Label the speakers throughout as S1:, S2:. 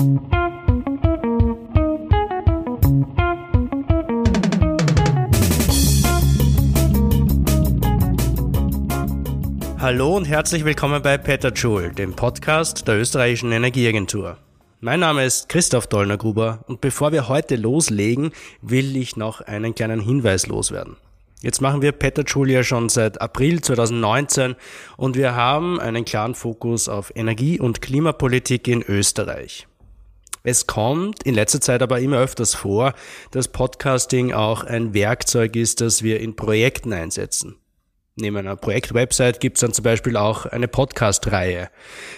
S1: Hallo und herzlich willkommen bei Petajoule, dem Podcast der österreichischen Energieagentur. Mein Name ist Christoph Dollner-Gruber und bevor wir heute loslegen, will ich noch einen kleinen Hinweis loswerden. Jetzt machen wir Petajoule ja schon seit April 2019 und wir haben einen klaren Fokus auf Energie- und Klimapolitik in Österreich. Es kommt in letzter Zeit aber immer öfters vor, dass Podcasting auch ein Werkzeug ist, das wir in Projekten einsetzen. Neben einer Projektwebsite gibt es dann zum Beispiel auch eine Podcast-Reihe.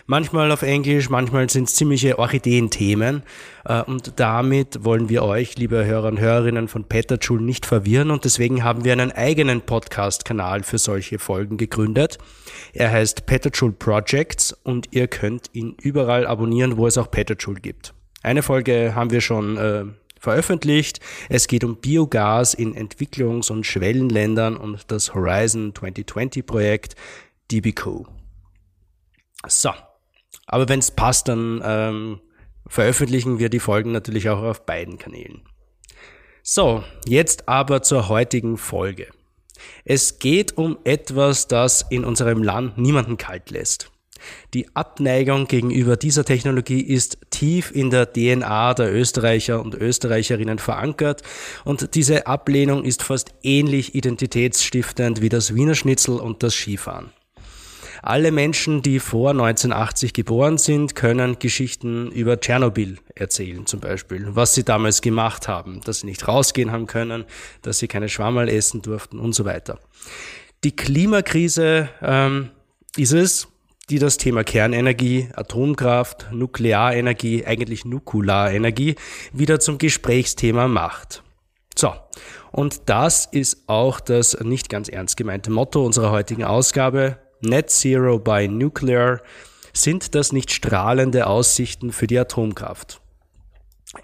S1: Manchmal auf Englisch, manchmal sind es ziemliche Orchideenthemen. Äh, und damit wollen wir euch, liebe Hörer und Hörerinnen von Petterschul, nicht verwirren. Und deswegen haben wir einen eigenen Podcast-Kanal für solche Folgen gegründet. Er heißt Petterschul Projects und ihr könnt ihn überall abonnieren, wo es auch Petterschul gibt. Eine Folge haben wir schon äh, veröffentlicht. Es geht um Biogas in Entwicklungs- und Schwellenländern und das Horizon 2020 Projekt DBCO. So, aber wenn es passt, dann ähm, veröffentlichen wir die Folgen natürlich auch auf beiden Kanälen. So, jetzt aber zur heutigen Folge. Es geht um etwas, das in unserem Land niemanden kalt lässt. Die Abneigung gegenüber dieser Technologie ist tief in der DNA der Österreicher und Österreicherinnen verankert und diese Ablehnung ist fast ähnlich identitätsstiftend wie das Wiener Schnitzel und das Skifahren. Alle Menschen, die vor 1980 geboren sind, können Geschichten über Tschernobyl erzählen, zum Beispiel, was sie damals gemacht haben, dass sie nicht rausgehen haben können, dass sie keine Schwammerl essen durften und so weiter. Die Klimakrise ähm, ist es, die das Thema Kernenergie, Atomkraft, Nuklearenergie, eigentlich Nukularenergie wieder zum Gesprächsthema macht. So, und das ist auch das nicht ganz ernst gemeinte Motto unserer heutigen Ausgabe. Net Zero by Nuclear. Sind das nicht strahlende Aussichten für die Atomkraft?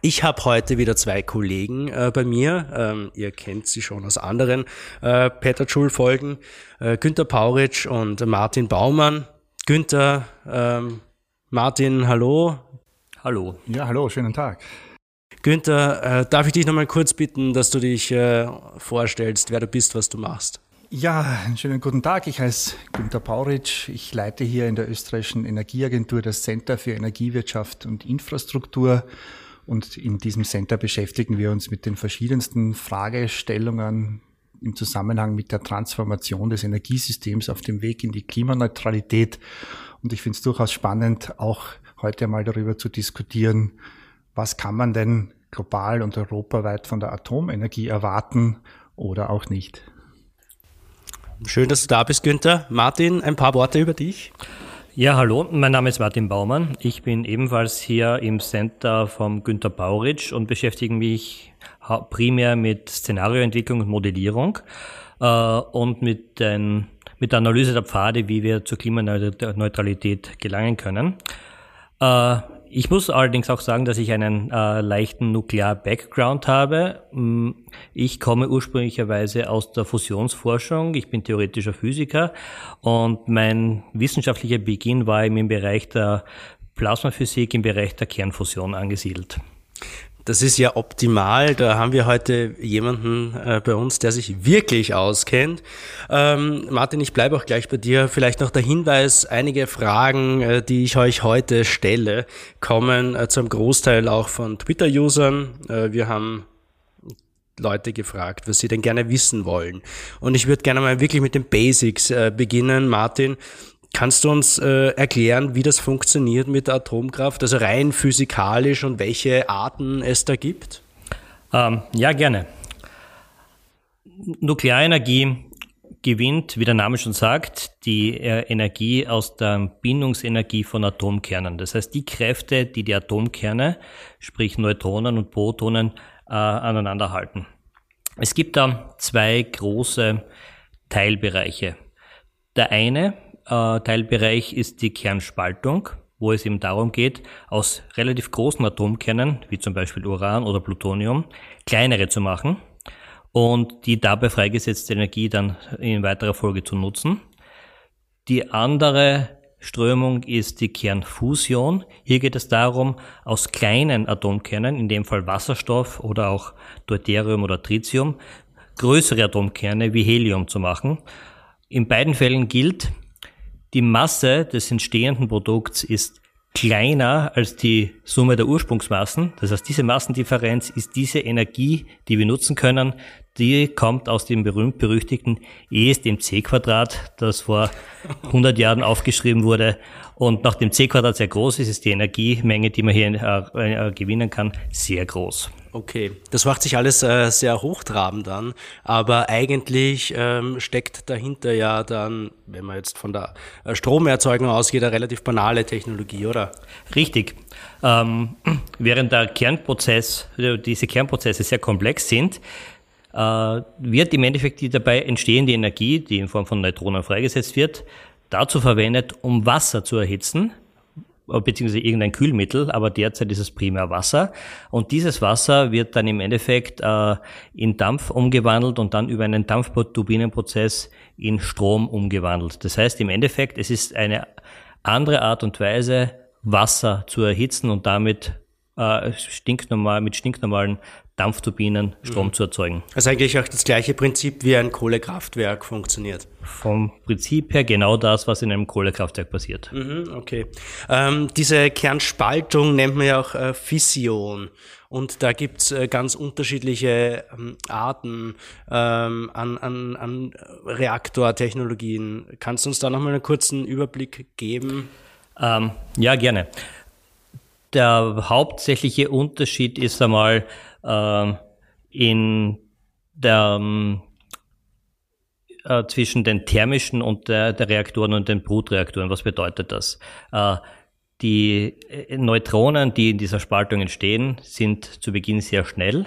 S1: Ich habe heute wieder zwei Kollegen äh, bei mir. Ähm, ihr kennt sie schon aus anderen äh, Peter Schul-Folgen. Äh, Günter Pauritsch und Martin Baumann. Günther, ähm, Martin, hallo.
S2: Hallo. Ja, hallo, schönen Tag.
S1: Günther, äh, darf ich dich nochmal kurz bitten, dass du dich äh, vorstellst, wer du bist, was du machst?
S2: Ja, einen schönen guten Tag. Ich heiße Günter Pauritsch. Ich leite hier in der österreichischen Energieagentur das Center für Energiewirtschaft und Infrastruktur. Und in diesem Center beschäftigen wir uns mit den verschiedensten Fragestellungen im Zusammenhang mit der Transformation des Energiesystems auf dem Weg in die Klimaneutralität. Und ich finde es durchaus spannend, auch heute mal darüber zu diskutieren, was kann man denn global und europaweit von der Atomenergie erwarten oder auch nicht.
S1: Schön, dass du da bist, Günther. Martin, ein paar Worte über dich.
S3: Ja, hallo, mein Name ist Martin Baumann. Ich bin ebenfalls hier im Center vom Günter Bauritsch und beschäftige mich primär mit Szenarioentwicklung und Modellierung äh, und mit, den, mit der Analyse der Pfade, wie wir zur Klimaneutralität gelangen können. Äh, ich muss allerdings auch sagen, dass ich einen äh, leichten Nuklear-Background habe. Mm, ich komme ursprünglicherweise aus der Fusionsforschung. Ich bin theoretischer Physiker und mein wissenschaftlicher Beginn war im Bereich der Plasmaphysik, im Bereich der Kernfusion angesiedelt.
S1: Das ist ja optimal. Da haben wir heute jemanden äh, bei uns, der sich wirklich auskennt. Ähm, Martin, ich bleibe auch gleich bei dir. Vielleicht noch der Hinweis, einige Fragen, äh, die ich euch heute stelle, kommen äh, zum Großteil auch von Twitter-Usern. Äh, wir haben Leute gefragt, was sie denn gerne wissen wollen. Und ich würde gerne mal wirklich mit den Basics äh, beginnen. Martin, Kannst du uns äh, erklären, wie das funktioniert mit der Atomkraft, also rein physikalisch und welche Arten es da gibt?
S3: Ähm, ja, gerne. Nuklearenergie gewinnt, wie der Name schon sagt, die äh, Energie aus der Bindungsenergie von Atomkernen. Das heißt, die Kräfte, die die Atomkerne, sprich Neutronen und Protonen, äh, aneinander halten. Es gibt da zwei große Teilbereiche. Der eine äh, Teilbereich ist die Kernspaltung, wo es eben darum geht, aus relativ großen Atomkernen, wie zum Beispiel Uran oder Plutonium, kleinere zu machen und die dabei freigesetzte Energie dann in weiterer Folge zu nutzen. Die andere Strömung ist die Kernfusion. Hier geht es darum, aus kleinen Atomkernen, in dem Fall Wasserstoff oder auch Deuterium oder Tritium, größere Atomkerne wie Helium zu machen. In beiden Fällen gilt, die Masse des entstehenden Produkts ist kleiner als die Summe der Ursprungsmassen. Das heißt, diese Massendifferenz ist diese Energie, die wir nutzen können, die kommt aus dem berühmt-berüchtigten E ist dem C-Quadrat, das vor 100 Jahren aufgeschrieben wurde. Und nachdem C-Quadrat sehr groß ist, ist die Energiemenge, die man hier äh, äh, gewinnen kann, sehr groß.
S1: Okay, das macht sich alles äh, sehr hochtrabend an, aber eigentlich ähm, steckt dahinter ja dann, wenn man jetzt von der äh, Stromerzeugung ausgeht, eine relativ banale Technologie, oder?
S3: Richtig. Ähm, während der Kernprozess, diese Kernprozesse sehr komplex sind, äh, wird im Endeffekt die dabei entstehende Energie, die in Form von Neutronen freigesetzt wird, dazu verwendet, um Wasser zu erhitzen beziehungsweise irgendein Kühlmittel, aber derzeit ist es primär Wasser. Und dieses Wasser wird dann im Endeffekt äh, in Dampf umgewandelt und dann über einen Dampfturbinenprozess in Strom umgewandelt. Das heißt im Endeffekt, es ist eine andere Art und Weise, Wasser zu erhitzen und damit äh, stinknormal, mit stinknormalen Dampfturbinen Strom mhm. zu erzeugen.
S1: Also eigentlich auch das gleiche Prinzip wie ein Kohlekraftwerk funktioniert.
S3: Vom Prinzip her genau das, was in einem Kohlekraftwerk passiert.
S1: Mhm, okay. Ähm, diese Kernspaltung nennt man ja auch äh, Fission. Und da gibt's äh, ganz unterschiedliche ähm, Arten ähm, an, an, an Reaktortechnologien. Kannst du uns da nochmal einen kurzen Überblick geben?
S3: Ähm, ja, gerne. Der hauptsächliche Unterschied ist einmal in der ähm, äh, zwischen den thermischen und der, der, Reaktoren und den Brutreaktoren. Was bedeutet das? Äh, die äh, Neutronen, die in dieser Spaltung entstehen, sind zu Beginn sehr schnell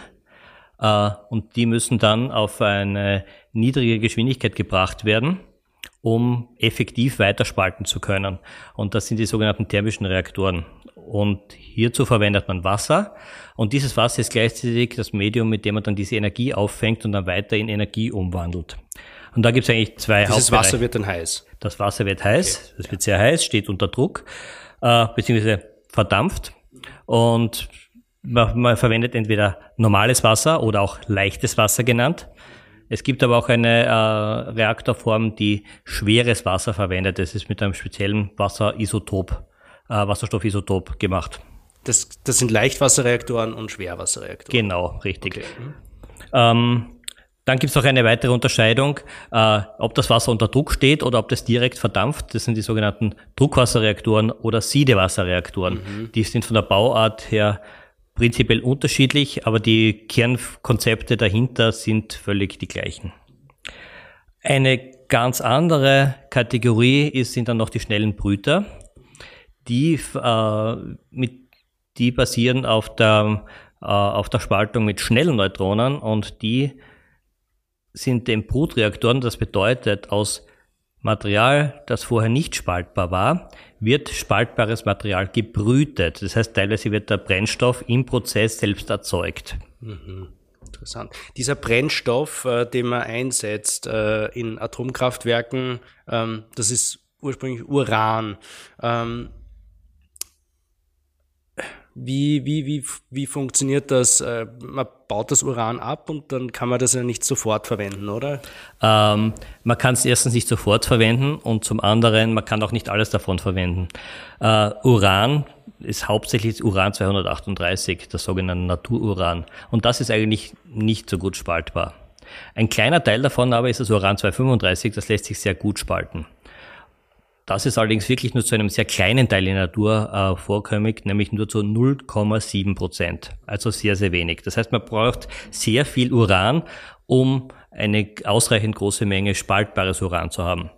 S3: äh, und die müssen dann auf eine niedrige Geschwindigkeit gebracht werden um effektiv weiterspalten zu können. Und das sind die sogenannten thermischen Reaktoren. Und hierzu verwendet man Wasser. Und dieses Wasser ist gleichzeitig das Medium, mit dem man dann diese Energie auffängt und dann weiter in Energie umwandelt. Und da gibt es eigentlich zwei
S1: Dieses Wasser wird dann heiß.
S3: Das Wasser wird heiß, okay. das wird sehr heiß, steht unter Druck, äh, beziehungsweise verdampft. Und man, man verwendet entweder normales Wasser oder auch leichtes Wasser genannt. Es gibt aber auch eine äh, Reaktorform, die schweres Wasser verwendet. Das ist mit einem speziellen Wasserisotop, äh, Wasserstoffisotop gemacht.
S1: Das, das sind Leichtwasserreaktoren und Schwerwasserreaktoren.
S3: Genau, richtig. Okay. Ähm, dann gibt es noch eine weitere Unterscheidung, äh, ob das Wasser unter Druck steht oder ob das direkt verdampft. Das sind die sogenannten Druckwasserreaktoren oder Siedewasserreaktoren. Mhm. Die sind von der Bauart her prinzipiell unterschiedlich, aber die Kernkonzepte dahinter sind völlig die gleichen. Eine ganz andere Kategorie ist, sind dann noch die schnellen Brüter. Die, äh, mit, die basieren auf der, äh, auf der Spaltung mit schnellen Neutronen und die sind den Brutreaktoren, das bedeutet aus Material, das vorher nicht spaltbar war, wird spaltbares Material gebrütet. Das heißt, teilweise wird der Brennstoff im Prozess selbst erzeugt.
S1: Mhm. Interessant. Dieser Brennstoff, äh, den man einsetzt äh, in Atomkraftwerken, ähm, das ist ursprünglich Uran. Ähm, wie, wie, wie, wie funktioniert das? Äh, man baut das Uran ab und dann kann man das ja nicht sofort verwenden, oder?
S3: Ähm, man kann es erstens nicht sofort verwenden und zum anderen, man kann auch nicht alles davon verwenden. Äh, Uran ist hauptsächlich Uran 238, das sogenannte Natururan. Und das ist eigentlich nicht so gut spaltbar. Ein kleiner Teil davon aber ist das Uran 235, das lässt sich sehr gut spalten. Das ist allerdings wirklich nur zu einem sehr kleinen Teil in der Natur äh, vorkömmig, nämlich nur zu 0,7 Prozent. Also sehr, sehr wenig. Das heißt, man braucht sehr viel Uran, um eine ausreichend große Menge spaltbares Uran zu haben.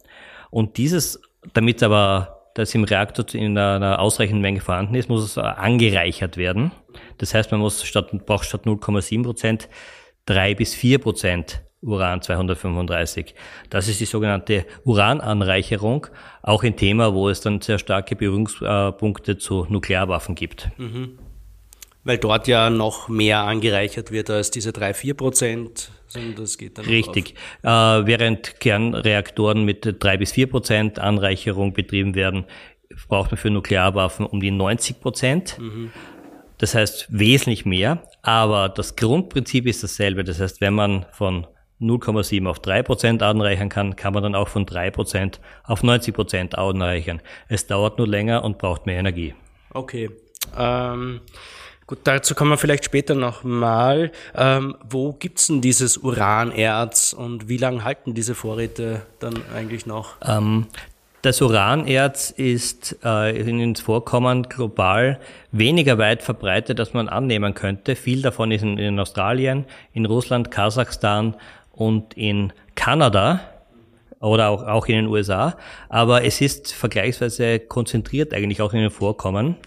S3: Und dieses, damit aber das im Reaktor in einer ausreichenden Menge vorhanden ist, muss es angereichert werden. Das heißt, man muss statt, braucht statt 0,7 Prozent drei bis vier Prozent Uran 235. Das ist die sogenannte Urananreicherung, auch ein Thema, wo es dann sehr starke Berührungspunkte zu Nuklearwaffen gibt. Mhm.
S1: Weil dort ja noch mehr angereichert wird als diese drei vier Prozent,
S3: Richtig. Äh, während Kernreaktoren mit drei bis vier Prozent Anreicherung betrieben werden, braucht man für Nuklearwaffen um die 90 Prozent. Mhm. Das heißt wesentlich mehr, aber das Grundprinzip ist dasselbe. Das heißt, wenn man von 0,7 auf 3 Prozent anreichern kann, kann man dann auch von 3 Prozent auf 90 Prozent anreichern. Es dauert nur länger und braucht mehr Energie.
S1: Okay. Ähm, gut, dazu kommen wir vielleicht später nochmal. Ähm, wo gibt's denn dieses Uranerz und wie lange halten diese Vorräte dann eigentlich noch?
S3: Ähm, das Uranerz ist äh, in ins Vorkommen global weniger weit verbreitet, als man annehmen könnte. Viel davon ist in, in Australien, in Russland, Kasachstan und in Kanada oder auch, auch in den USA. Aber es ist vergleichsweise konzentriert eigentlich auch in den Vorkommen.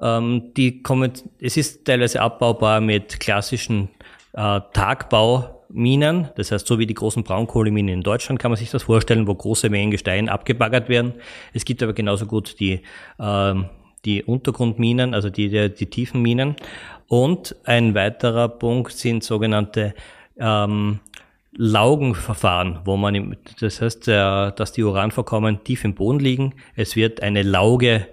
S3: Ähm, die kommen, es ist teilweise abbaubar mit klassischen äh, Tagbau Minen, das heißt so wie die großen Braunkohleminen in Deutschland kann man sich das vorstellen, wo große Mengen Gestein abgebaggert werden. Es gibt aber genauso gut die, äh, die Untergrundminen, also die, die, die tiefen Minen. Und ein weiterer Punkt sind sogenannte ähm, Laugenverfahren, wo man, im, das heißt, äh, dass die Uranvorkommen tief im Boden liegen. Es wird eine Lauge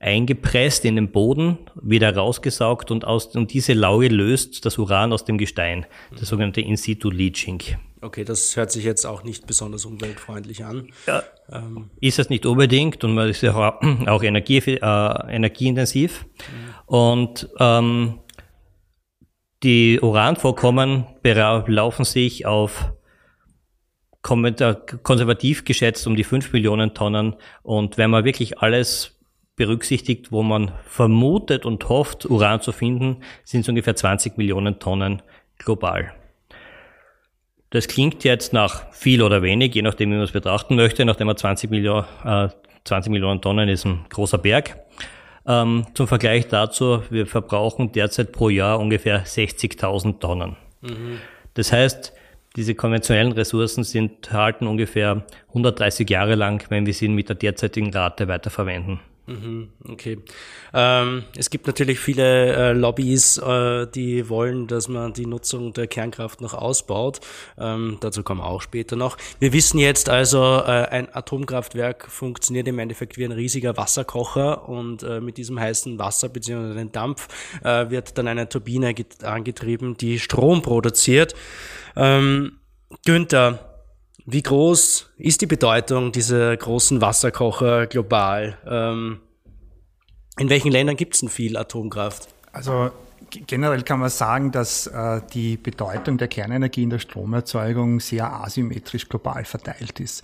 S3: eingepresst in den Boden, wieder rausgesaugt und, aus, und diese Lauge löst das Uran aus dem Gestein, das sogenannte In-situ-Leaching.
S1: Okay, das hört sich jetzt auch nicht besonders umweltfreundlich an.
S3: Ja, ähm. Ist es nicht unbedingt und man ist ja auch, auch energie, äh, energieintensiv. Mhm. Und ähm, die Uranvorkommen belaufen sich auf konservativ geschätzt um die 5 Millionen Tonnen. Und wenn man wirklich alles berücksichtigt, wo man vermutet und hofft, Uran zu finden, sind es ungefähr 20 Millionen Tonnen global. Das klingt jetzt nach viel oder wenig, je nachdem, wie man es betrachten möchte. Nachdem man 20, Millionen, äh, 20 Millionen Tonnen ist ein großer Berg. Ähm, zum Vergleich dazu, wir verbrauchen derzeit pro Jahr ungefähr 60.000 Tonnen. Mhm. Das heißt, diese konventionellen Ressourcen sind halten ungefähr 130 Jahre lang, wenn wir sie mit der derzeitigen Rate weiterverwenden.
S1: Mhm, okay. Ähm, es gibt natürlich viele äh, Lobbys, äh, die wollen, dass man die Nutzung der Kernkraft noch ausbaut. Ähm, dazu kommen wir auch später noch. Wir wissen jetzt also, äh, ein Atomkraftwerk funktioniert im Endeffekt wie ein riesiger Wasserkocher und äh, mit diesem heißen Wasser bzw. den Dampf äh, wird dann eine Turbine angetrieben, die Strom produziert. Ähm, Günther, wie groß ist die Bedeutung dieser großen Wasserkocher global? Ähm, in welchen Ländern gibt es denn viel Atomkraft?
S2: Also generell kann man sagen, dass äh, die Bedeutung der Kernenergie in der Stromerzeugung sehr asymmetrisch global verteilt ist.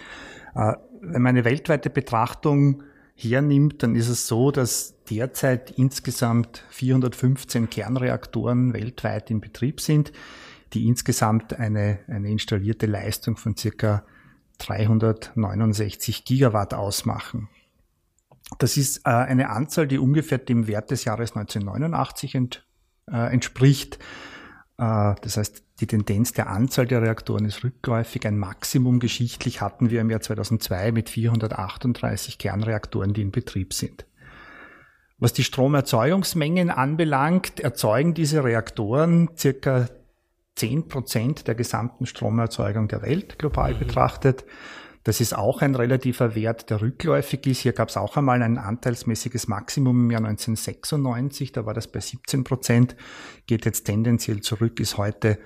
S2: Äh, wenn man eine weltweite Betrachtung hernimmt, dann ist es so, dass derzeit insgesamt 415 Kernreaktoren weltweit in Betrieb sind die insgesamt eine, eine installierte Leistung von circa 369 Gigawatt ausmachen. Das ist äh, eine Anzahl, die ungefähr dem Wert des Jahres 1989 ent, äh, entspricht. Äh, das heißt, die Tendenz der Anzahl der Reaktoren ist rückläufig. Ein Maximum geschichtlich hatten wir im Jahr 2002 mit 438 Kernreaktoren, die in Betrieb sind. Was die Stromerzeugungsmengen anbelangt, erzeugen diese Reaktoren circa 10 Prozent der gesamten Stromerzeugung der Welt global mhm. betrachtet. Das ist auch ein relativer Wert, der rückläufig ist. Hier gab es auch einmal ein anteilsmäßiges Maximum im Jahr 1996, da war das bei 17 Prozent, geht jetzt tendenziell zurück, ist heute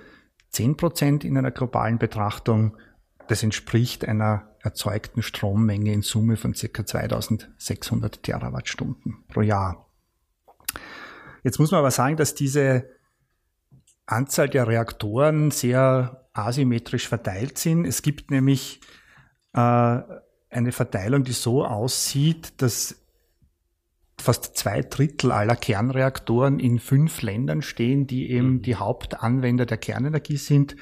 S2: 10 Prozent in einer globalen Betrachtung. Das entspricht einer erzeugten Strommenge in Summe von circa 2600 Terawattstunden pro Jahr. Jetzt muss man aber sagen, dass diese Anzahl der Reaktoren sehr asymmetrisch verteilt sind. Es gibt nämlich äh, eine Verteilung, die so aussieht, dass fast zwei Drittel aller Kernreaktoren in fünf Ländern stehen, die eben mhm. die Hauptanwender der Kernenergie sind.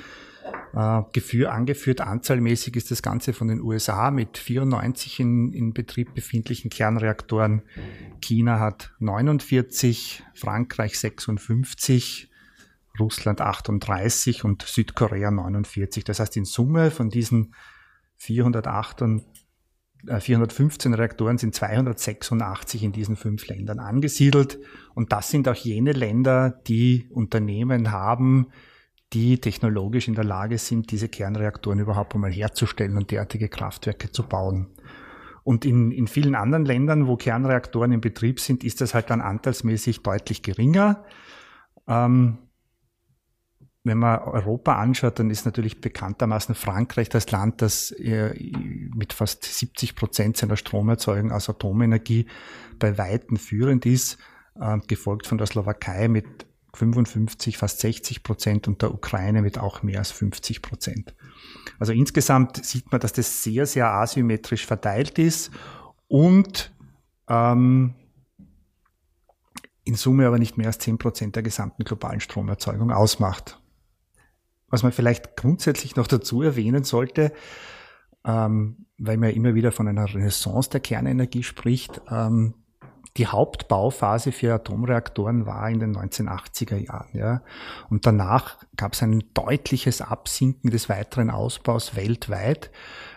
S2: Äh, Geführ, angeführt anzahlmäßig ist das Ganze von den USA mit 94 in, in Betrieb befindlichen Kernreaktoren. China hat 49, Frankreich 56, Russland 38 und Südkorea 49. Das heißt, in Summe von diesen 438 415 Reaktoren sind 286 in diesen fünf Ländern angesiedelt. Und das sind auch jene Länder, die Unternehmen haben, die technologisch in der Lage sind, diese Kernreaktoren überhaupt einmal herzustellen und derartige Kraftwerke zu bauen. Und in, in vielen anderen Ländern, wo Kernreaktoren in Betrieb sind, ist das halt dann anteilsmäßig deutlich geringer. Ähm, wenn man Europa anschaut, dann ist natürlich bekanntermaßen Frankreich das Land, das äh, mit fast 70 Prozent seiner Stromerzeugung aus Atomenergie bei Weitem führend ist, äh, gefolgt von der Slowakei mit 55, fast 60 Prozent und der Ukraine mit auch mehr als 50 Prozent. Also insgesamt sieht man, dass das sehr, sehr asymmetrisch verteilt ist und ähm, in Summe aber nicht mehr als 10 Prozent der gesamten globalen Stromerzeugung ausmacht. Was man vielleicht grundsätzlich noch dazu erwähnen sollte, ähm, weil man ja immer wieder von einer Renaissance der Kernenergie spricht, ähm, die Hauptbauphase für Atomreaktoren war in den 1980er Jahren. Ja. Und danach gab es ein deutliches Absinken des weiteren Ausbaus weltweit,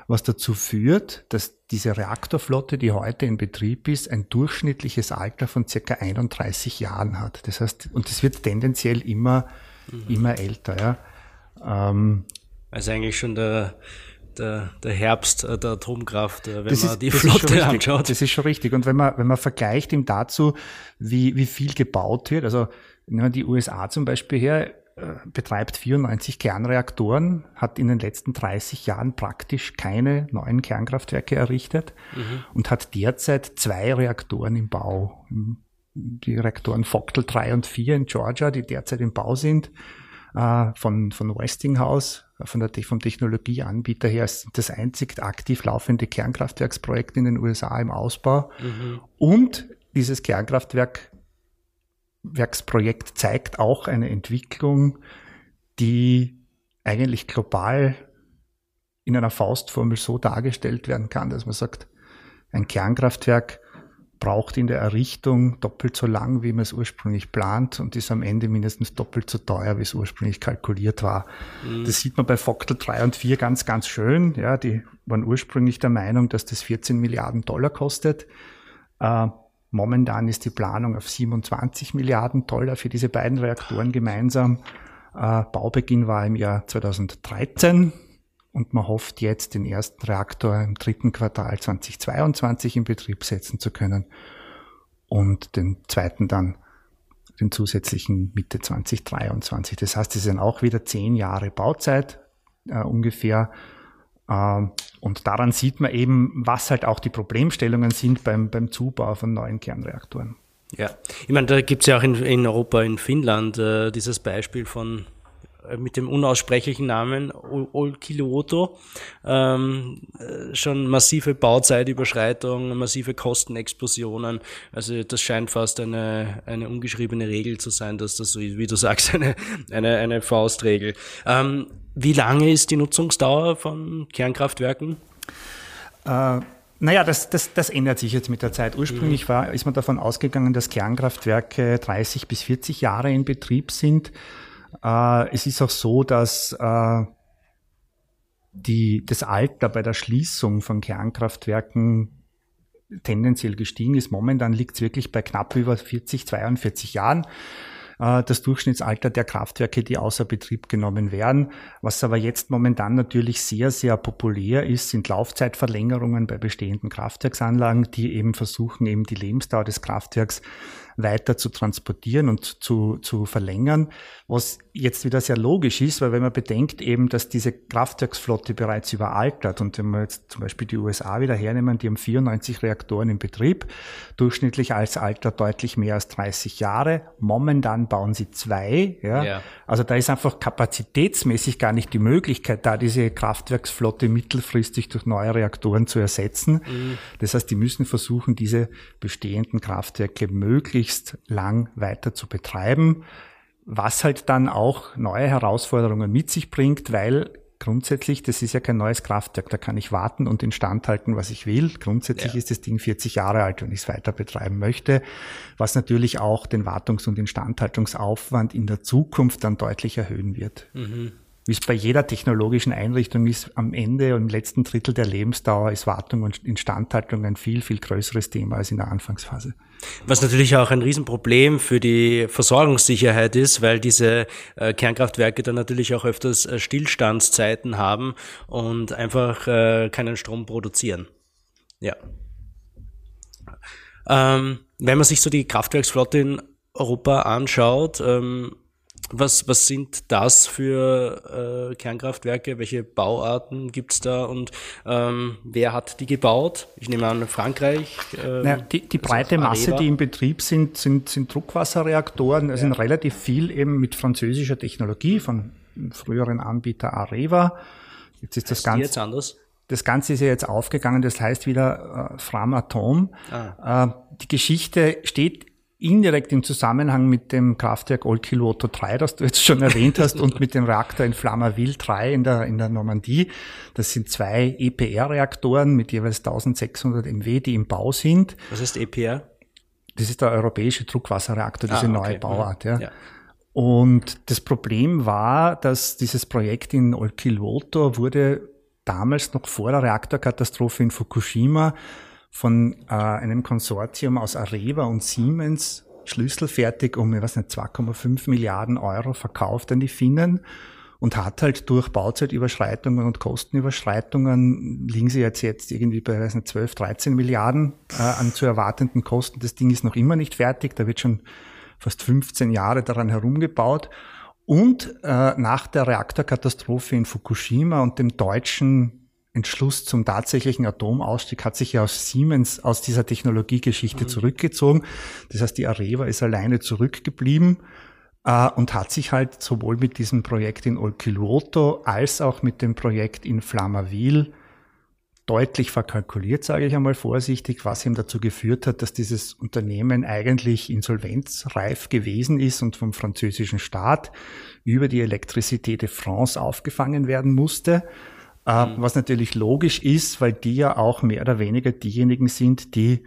S2: was dazu führt, dass diese Reaktorflotte, die heute in Betrieb ist, ein durchschnittliches Alter von circa 31 Jahren hat. Das heißt, und es wird tendenziell immer, mhm. immer älter.
S1: Ja. Ähm, also eigentlich schon der der, der Herbst der Atomkraft, äh, wenn das man ist, die Flotte anschaut.
S2: Das ist schon richtig. Und wenn man, wenn man vergleicht ihm dazu, wie, wie viel gebaut wird, also nehmen wir die USA zum Beispiel her, äh, betreibt 94 Kernreaktoren, hat in den letzten 30 Jahren praktisch keine neuen Kernkraftwerke errichtet mhm. und hat derzeit zwei Reaktoren im Bau. Die Reaktoren Vogtle 3 und 4 in Georgia, die derzeit im Bau sind, äh, von, von Westinghouse, von der, vom Technologieanbieter her sind das einzig aktiv laufende Kernkraftwerksprojekt in den USA im Ausbau. Mhm. Und dieses Kernkraftwerksprojekt zeigt auch eine Entwicklung, die eigentlich global in einer Faustformel so dargestellt werden kann, dass man sagt, ein Kernkraftwerk braucht in der Errichtung doppelt so lang, wie man es ursprünglich plant und ist am Ende mindestens doppelt so teuer, wie es ursprünglich kalkuliert war. Mhm. Das sieht man bei Vogtle 3 und 4 ganz, ganz schön. Ja, die waren ursprünglich der Meinung, dass das 14 Milliarden Dollar kostet. Äh, momentan ist die Planung auf 27 Milliarden Dollar für diese beiden Reaktoren gemeinsam. Äh, Baubeginn war im Jahr 2013 und man hofft jetzt den ersten Reaktor im dritten Quartal 2022 in Betrieb setzen zu können und den zweiten dann den zusätzlichen Mitte 2023. Das heißt, es sind auch wieder zehn Jahre Bauzeit äh, ungefähr. Äh, und daran sieht man eben, was halt auch die Problemstellungen sind beim, beim Zubau von neuen Kernreaktoren.
S1: Ja, ich meine, da gibt es ja auch in, in Europa, in Finnland, äh, dieses Beispiel von mit dem unaussprechlichen Namen Olkiluoto ähm, äh, schon massive Bauzeitüberschreitungen, massive Kostenexplosionen. Also das scheint fast eine, eine ungeschriebene Regel zu sein, dass das, wie du sagst, eine, eine, eine Faustregel. Ähm, wie lange ist die Nutzungsdauer von Kernkraftwerken?
S2: Äh, naja, das, das, das ändert sich jetzt mit der Zeit. Ursprünglich mhm. war, ist man davon ausgegangen, dass Kernkraftwerke 30 bis 40 Jahre in Betrieb sind. Äh, es ist auch so, dass äh, die, das Alter bei der Schließung von Kernkraftwerken tendenziell gestiegen ist. Momentan liegt es wirklich bei knapp über 40, 42 Jahren. Äh, das Durchschnittsalter der Kraftwerke, die außer Betrieb genommen werden. Was aber jetzt momentan natürlich sehr, sehr populär ist, sind Laufzeitverlängerungen bei bestehenden Kraftwerksanlagen, die eben versuchen, eben die Lebensdauer des Kraftwerks weiter zu transportieren und zu, zu verlängern, was jetzt wieder sehr logisch ist, weil wenn man bedenkt eben, dass diese Kraftwerksflotte bereits überaltert und wenn wir jetzt zum Beispiel die USA wieder hernehmen, die haben 94 Reaktoren in Betrieb, durchschnittlich als Alter deutlich mehr als 30 Jahre, momentan bauen sie zwei, ja. ja. Also da ist einfach kapazitätsmäßig gar nicht die Möglichkeit da, diese Kraftwerksflotte mittelfristig durch neue Reaktoren zu ersetzen. Mhm. Das heißt, die müssen versuchen, diese bestehenden Kraftwerke möglichst möglichst lang weiter zu betreiben, was halt dann auch neue Herausforderungen mit sich bringt, weil grundsätzlich, das ist ja kein neues Kraftwerk, da kann ich warten und instand halten, was ich will. Grundsätzlich ja. ist das Ding 40 Jahre alt, wenn ich es weiter betreiben möchte, was natürlich auch den Wartungs- und Instandhaltungsaufwand in der Zukunft dann deutlich erhöhen wird.
S1: Mhm.
S2: Wie es bei jeder technologischen Einrichtung ist, am Ende und im letzten Drittel der Lebensdauer ist Wartung und Instandhaltung ein viel, viel größeres Thema als in der Anfangsphase.
S1: Was natürlich auch ein Riesenproblem für die Versorgungssicherheit ist, weil diese äh, Kernkraftwerke dann natürlich auch öfters äh, Stillstandszeiten haben und einfach äh, keinen Strom produzieren. Ja. Ähm, wenn man sich so die Kraftwerksflotte in Europa anschaut, ähm, was, was sind das für äh, Kernkraftwerke? Welche Bauarten gibt's da und ähm, wer hat die gebaut? Ich nehme an, Frankreich.
S2: Ähm, naja, die, die breite Masse, die im Betrieb sind, sind, sind Druckwasserreaktoren. Es ja. sind relativ viel eben mit französischer Technologie von früheren Anbieter Areva. Jetzt ist das Ganze. Jetzt anders? Das Ganze ist ja jetzt aufgegangen, das heißt wieder äh, Framatom. Ah. Äh, die Geschichte steht indirekt im Zusammenhang mit dem Kraftwerk Olkiluoto 3, das du jetzt schon erwähnt hast, und mit dem Reaktor in Flamerville 3 in der, in der Normandie. Das sind zwei EPR-Reaktoren mit jeweils 1600 MW, die im Bau sind.
S1: Was ist EPR?
S2: Das ist der europäische Druckwasserreaktor, diese ah, okay. neue Bauart. Ja. ja. Und das Problem war, dass dieses Projekt in Olkiluoto wurde damals noch vor der Reaktorkatastrophe in Fukushima von äh, einem Konsortium aus Areva und Siemens schlüsselfertig um, ich weiß nicht, 2,5 Milliarden Euro verkauft an die Finnen und hat halt durch Bauzeitüberschreitungen und Kostenüberschreitungen liegen sie jetzt jetzt irgendwie bei weiß nicht, 12, 13 Milliarden äh, an zu erwartenden Kosten. Das Ding ist noch immer nicht fertig, da wird schon fast 15 Jahre daran herumgebaut. Und äh, nach der Reaktorkatastrophe in Fukushima und dem deutschen Entschluss zum tatsächlichen Atomausstieg hat sich ja aus Siemens aus dieser Technologiegeschichte mhm. zurückgezogen. Das heißt, die Areva ist alleine zurückgeblieben äh, und hat sich halt sowohl mit diesem Projekt in Olkiluoto als auch mit dem Projekt in Flamerville deutlich verkalkuliert, sage ich einmal vorsichtig, was ihm dazu geführt hat, dass dieses Unternehmen eigentlich insolvenzreif gewesen ist und vom französischen Staat über die Electricité de France aufgefangen werden musste. Äh, mhm. Was natürlich logisch ist, weil die ja auch mehr oder weniger diejenigen sind, die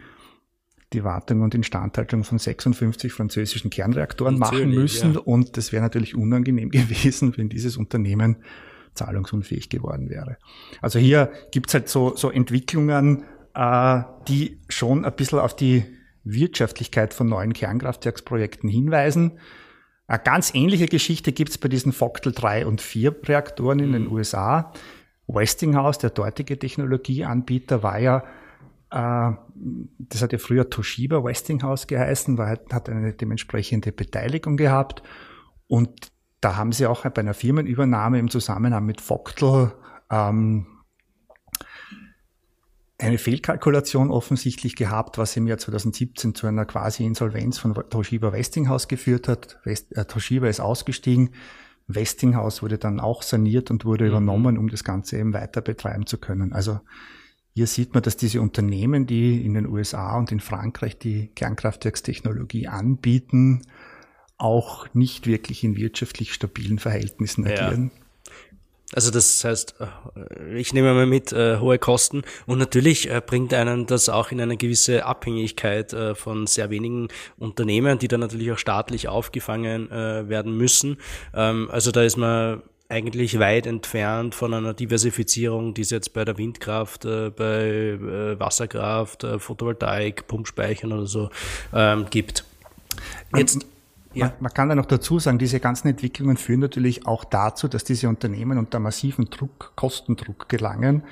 S2: die Wartung und Instandhaltung von 56 französischen Kernreaktoren natürlich, machen müssen. Ja. Und das wäre natürlich unangenehm gewesen, wenn dieses Unternehmen zahlungsunfähig geworden wäre. Also hier gibt's halt so, so Entwicklungen, äh, die schon ein bisschen auf die Wirtschaftlichkeit von neuen Kernkraftwerksprojekten hinweisen. Eine ganz ähnliche Geschichte gibt's bei diesen Vogtel 3 und 4 Reaktoren in den mhm. USA. Westinghouse, der dortige Technologieanbieter, war ja, äh, das hat ja früher Toshiba Westinghouse geheißen, war, hat eine dementsprechende Beteiligung gehabt. Und da haben sie auch bei einer Firmenübernahme im Zusammenhang mit Vogtel ähm, eine Fehlkalkulation offensichtlich gehabt, was im Jahr 2017 zu einer quasi Insolvenz von Toshiba Westinghouse geführt hat. West, äh, Toshiba ist ausgestiegen. Westinghouse wurde dann auch saniert und wurde mhm. übernommen, um das Ganze eben weiter betreiben zu können. Also hier sieht man, dass diese Unternehmen, die in den USA und in Frankreich die Kernkraftwerkstechnologie anbieten, auch nicht wirklich in wirtschaftlich stabilen Verhältnissen agieren. Ja.
S1: Also das heißt, äh, ich nehme mal mit äh, hohe Kosten und natürlich äh, bringt einen das auch in eine gewisse Abhängigkeit äh, von sehr wenigen Unternehmen, die dann natürlich auch staatlich aufgefangen äh, werden müssen. Ähm, also da ist man eigentlich weit entfernt von einer Diversifizierung, die es jetzt bei der Windkraft, äh, bei Wasserkraft, Photovoltaik, Pumpspeichern oder so ähm, gibt.
S2: Jetzt ja. Man, kann da noch dazu sagen, diese ganzen Entwicklungen führen natürlich auch dazu, dass diese Unternehmen unter massiven Druck, Kostendruck gelangen,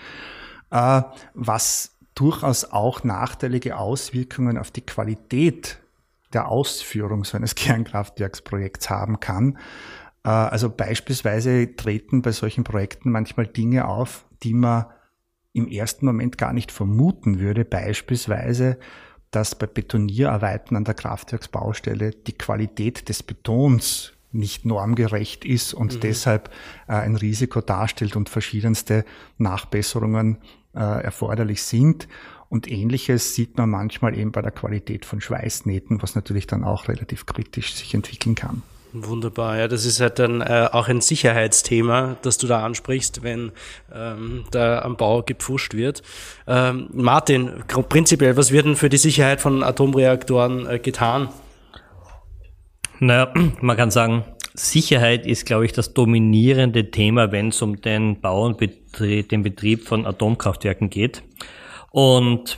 S2: äh, was durchaus auch nachteilige Auswirkungen auf die Qualität der Ausführung so eines Kernkraftwerksprojekts haben kann. Äh, also beispielsweise treten bei solchen Projekten manchmal Dinge auf, die man im ersten Moment gar nicht vermuten würde. Beispielsweise dass bei Betonierarbeiten an der Kraftwerksbaustelle die Qualität des Betons nicht normgerecht ist und mhm. deshalb äh, ein Risiko darstellt und verschiedenste Nachbesserungen äh, erforderlich sind. Und ähnliches sieht man manchmal eben bei der Qualität von Schweißnähten, was natürlich dann auch relativ kritisch sich entwickeln kann.
S1: Wunderbar, ja, das ist halt dann äh, auch ein Sicherheitsthema, das du da ansprichst, wenn ähm, da am Bau gepfuscht wird. Ähm, Martin, prinzipiell, was wird denn für die Sicherheit von Atomreaktoren äh, getan?
S3: Naja, man kann sagen, Sicherheit ist, glaube ich, das dominierende Thema, wenn es um den Bau und Betrieb, den Betrieb von Atomkraftwerken geht. Und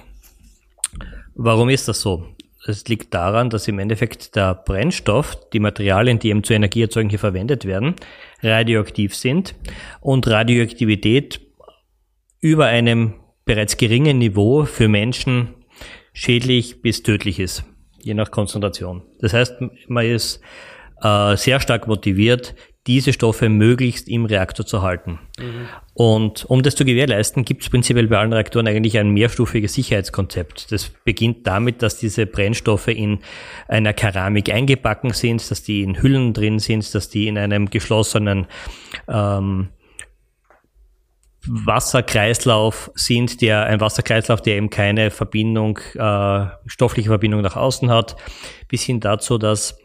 S3: warum ist das so? Es liegt daran, dass im Endeffekt der Brennstoff, die Materialien, die eben zur Energieerzeugung hier verwendet werden, radioaktiv sind und Radioaktivität über einem bereits geringen Niveau für Menschen schädlich bis tödlich ist, je nach Konzentration. Das heißt, man ist äh, sehr stark motiviert, diese Stoffe möglichst im Reaktor zu halten. Mhm. Und um das zu gewährleisten, gibt es prinzipiell bei allen Reaktoren eigentlich ein mehrstufiges Sicherheitskonzept. Das beginnt damit, dass diese Brennstoffe in einer Keramik eingebacken sind, dass die in Hüllen drin sind, dass die in einem geschlossenen ähm, Wasserkreislauf sind, der ein Wasserkreislauf, der eben keine Verbindung, äh, stoffliche Verbindung nach außen hat, bis hin dazu, dass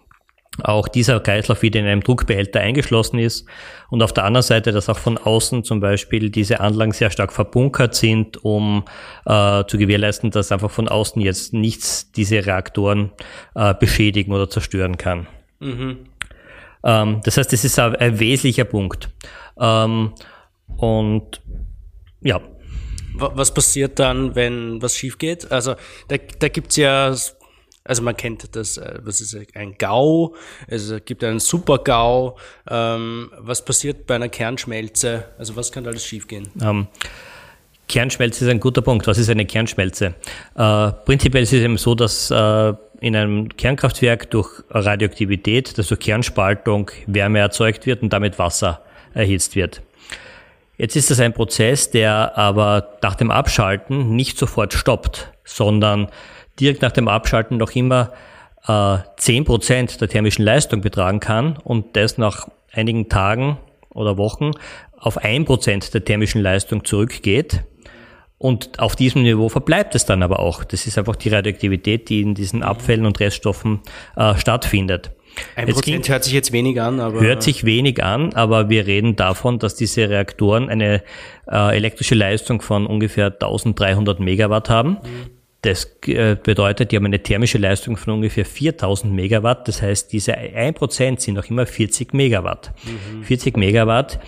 S3: auch dieser Kreislauf wieder in einem Druckbehälter eingeschlossen ist und auf der anderen Seite, dass auch von außen zum Beispiel diese Anlagen sehr stark verbunkert sind, um äh, zu gewährleisten, dass einfach von außen jetzt nichts diese Reaktoren äh, beschädigen oder zerstören kann. Mhm. Ähm, das heißt, das ist ein, ein wesentlicher Punkt. Ähm, und ja.
S1: Was passiert dann, wenn was schief geht? Also da, da gibt's ja also man kennt das, äh, was ist ein GAU, es gibt einen Super-GAU. Ähm, was passiert bei einer Kernschmelze? Also was kann alles schiefgehen?
S3: Ähm, Kernschmelze ist ein guter Punkt. Was ist eine Kernschmelze? Äh, prinzipiell ist es eben so, dass äh, in einem Kernkraftwerk durch Radioaktivität, dass durch Kernspaltung Wärme erzeugt wird und damit Wasser erhitzt wird. Jetzt ist das ein Prozess, der aber nach dem Abschalten nicht sofort stoppt, sondern direkt nach dem Abschalten noch immer äh, 10% der thermischen Leistung betragen kann und das nach einigen Tagen oder Wochen auf 1% der thermischen Leistung zurückgeht. Und auf diesem Niveau verbleibt es dann aber auch. Das ist einfach die Radioaktivität, die in diesen Abfällen und Reststoffen äh, stattfindet.
S1: Ein jetzt Prozent hört sich jetzt wenig an, aber.
S3: Hört sich wenig an, aber wir reden davon, dass diese Reaktoren eine äh, elektrische Leistung von ungefähr 1300 Megawatt haben. Mhm. Das äh, bedeutet, die haben eine thermische Leistung von ungefähr 4000 Megawatt. Das heißt, diese 1% sind noch immer 40 Megawatt. Mhm. 40 Megawatt,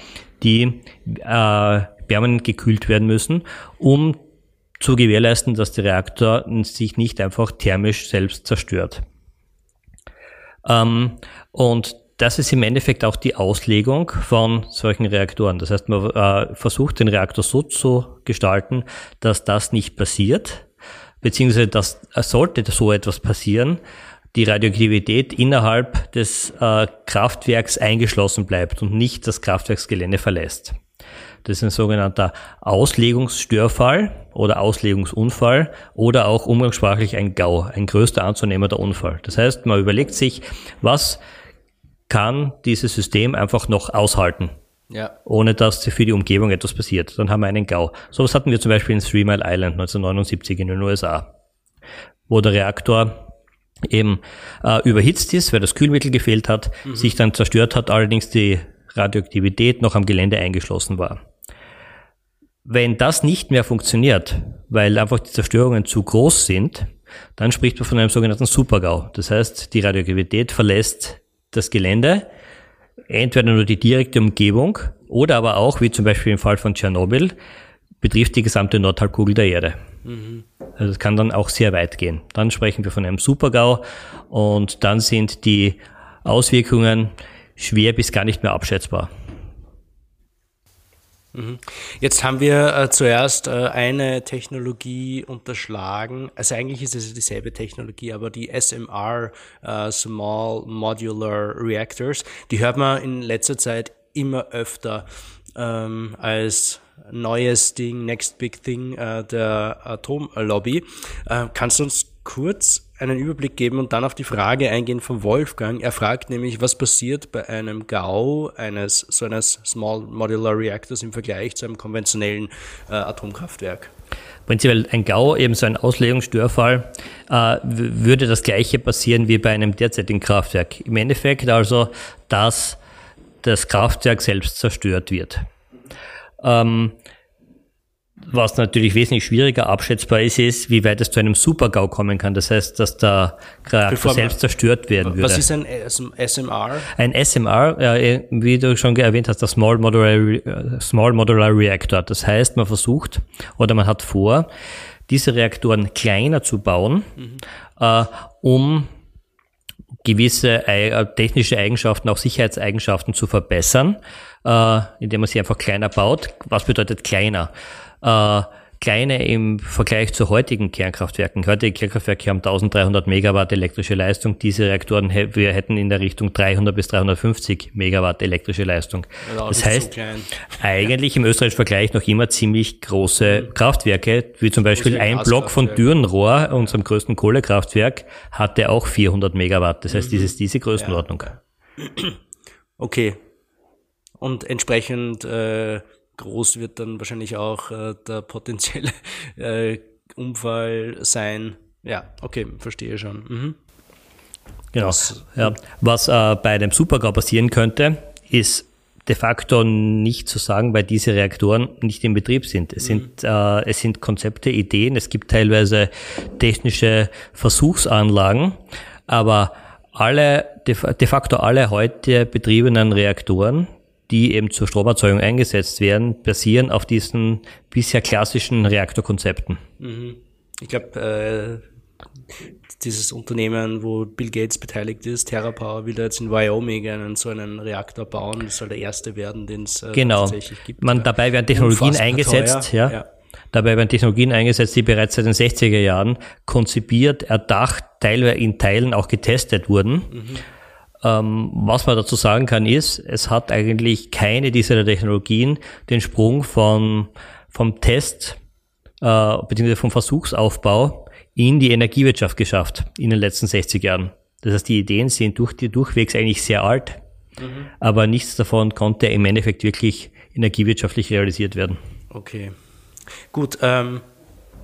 S3: die äh, permanent gekühlt werden müssen, um zu gewährleisten, dass der Reaktor sich nicht einfach thermisch selbst zerstört. Ähm, und das ist im Endeffekt auch die Auslegung von solchen Reaktoren. Das heißt, man äh, versucht den Reaktor so zu gestalten, dass das nicht passiert beziehungsweise dass äh, sollte so etwas passieren, die Radioaktivität innerhalb des äh, Kraftwerks eingeschlossen bleibt und nicht das Kraftwerksgelände verlässt. Das ist ein sogenannter Auslegungsstörfall oder Auslegungsunfall oder auch umgangssprachlich ein GAU, ein größter anzunehmender Unfall. Das heißt, man überlegt sich, was kann dieses System einfach noch aushalten? Ja. Ohne dass für die Umgebung etwas passiert. Dann haben wir einen GAU. Sowas hatten wir zum Beispiel in Three Mile Island 1979 in den USA, wo der Reaktor eben äh, überhitzt ist, weil das Kühlmittel gefehlt hat, mhm. sich dann zerstört hat, allerdings die Radioaktivität noch am Gelände eingeschlossen war. Wenn das nicht mehr funktioniert, weil einfach die Zerstörungen zu groß sind, dann spricht man von einem sogenannten Supergau. Das heißt, die Radioaktivität verlässt das Gelände, entweder nur die direkte Umgebung oder aber auch, wie zum Beispiel im Fall von Tschernobyl, betrifft die gesamte Nordhalbkugel der Erde. Mhm. Also es kann dann auch sehr weit gehen. Dann sprechen wir von einem Supergau und dann sind die Auswirkungen schwer bis gar nicht mehr abschätzbar.
S1: Mhm. Jetzt haben wir äh, zuerst äh, eine Technologie unterschlagen. Also eigentlich ist es dieselbe Technologie, aber die SMR, äh, Small Modular Reactors, die hört man in letzter Zeit immer öfter ähm, als neues Ding, Next Big Thing äh, der Atomlobby. Äh, kannst du uns kurz einen Überblick geben und dann auf die Frage eingehen von Wolfgang. Er fragt nämlich, was passiert bei einem GAU eines so eines Small Modular Reactors im Vergleich zu einem konventionellen äh, Atomkraftwerk?
S3: Prinzipiell ein GAU, eben so ein Auslegungsstörfall, äh, würde das gleiche passieren wie bei einem derzeitigen Kraftwerk. Im Endeffekt also, dass das Kraftwerk selbst zerstört wird. Ähm, was natürlich wesentlich schwieriger abschätzbar ist, ist, wie weit es zu einem Super-GAU kommen kann. Das heißt, dass der Reaktor selbst zerstört werden würde.
S1: Was ist ein SMR?
S3: Ein SMR, äh, wie du schon erwähnt hast, der Small Modular, äh, Small Modular Reactor. Das heißt, man versucht oder man hat vor, diese Reaktoren kleiner zu bauen, mhm. äh, um gewisse äh, technische Eigenschaften, auch Sicherheitseigenschaften zu verbessern, äh, indem man sie einfach kleiner baut. Was bedeutet kleiner? Äh, kleine im Vergleich zu heutigen Kernkraftwerken. Heutige Kernkraftwerke haben 1300 Megawatt elektrische Leistung. Diese Reaktoren, wir hätten in der Richtung 300 bis 350 Megawatt elektrische Leistung. Ja, das heißt, eigentlich im österreichischen Vergleich noch immer ziemlich große mhm. Kraftwerke, wie zum Beispiel ein Block von Dürrenrohr, unserem größten Kohlekraftwerk, hatte auch 400 Megawatt. Das heißt, mhm. dieses, diese Größenordnung.
S1: Ja. Okay. Und entsprechend äh, groß wird dann wahrscheinlich auch äh, der potenzielle äh, Unfall sein. Ja, okay, verstehe schon. Mhm.
S3: Genau. Was, ja. Was äh, bei dem Supergau passieren könnte, ist de facto nicht zu sagen, weil diese Reaktoren nicht in Betrieb sind. Es, mhm. sind, äh, es sind Konzepte, Ideen, es gibt teilweise technische Versuchsanlagen, aber alle, de facto alle heute betriebenen Reaktoren die eben zur Stromerzeugung eingesetzt werden, basieren auf diesen bisher klassischen Reaktorkonzepten.
S1: Mhm. Ich glaube, äh, dieses Unternehmen, wo Bill Gates beteiligt ist, TerraPower, will da jetzt in Wyoming einen so einen Reaktor bauen. Das soll der erste werden, den es
S3: äh, genau. tatsächlich gibt. Man, dabei werden Technologien Unfassbar eingesetzt, ja. ja. Dabei werden Technologien eingesetzt, die bereits seit den 60er Jahren konzipiert, erdacht, teilweise in Teilen auch getestet wurden. Mhm ähm, was man dazu sagen kann, ist, es hat eigentlich keine dieser Technologien den Sprung von, vom Test äh, bzw. vom Versuchsaufbau in die Energiewirtschaft geschafft in den letzten 60 Jahren. Das heißt, die Ideen sind durch die durchwegs eigentlich sehr alt, mhm. aber nichts davon konnte im Endeffekt wirklich energiewirtschaftlich realisiert werden.
S1: Okay. Gut, ähm,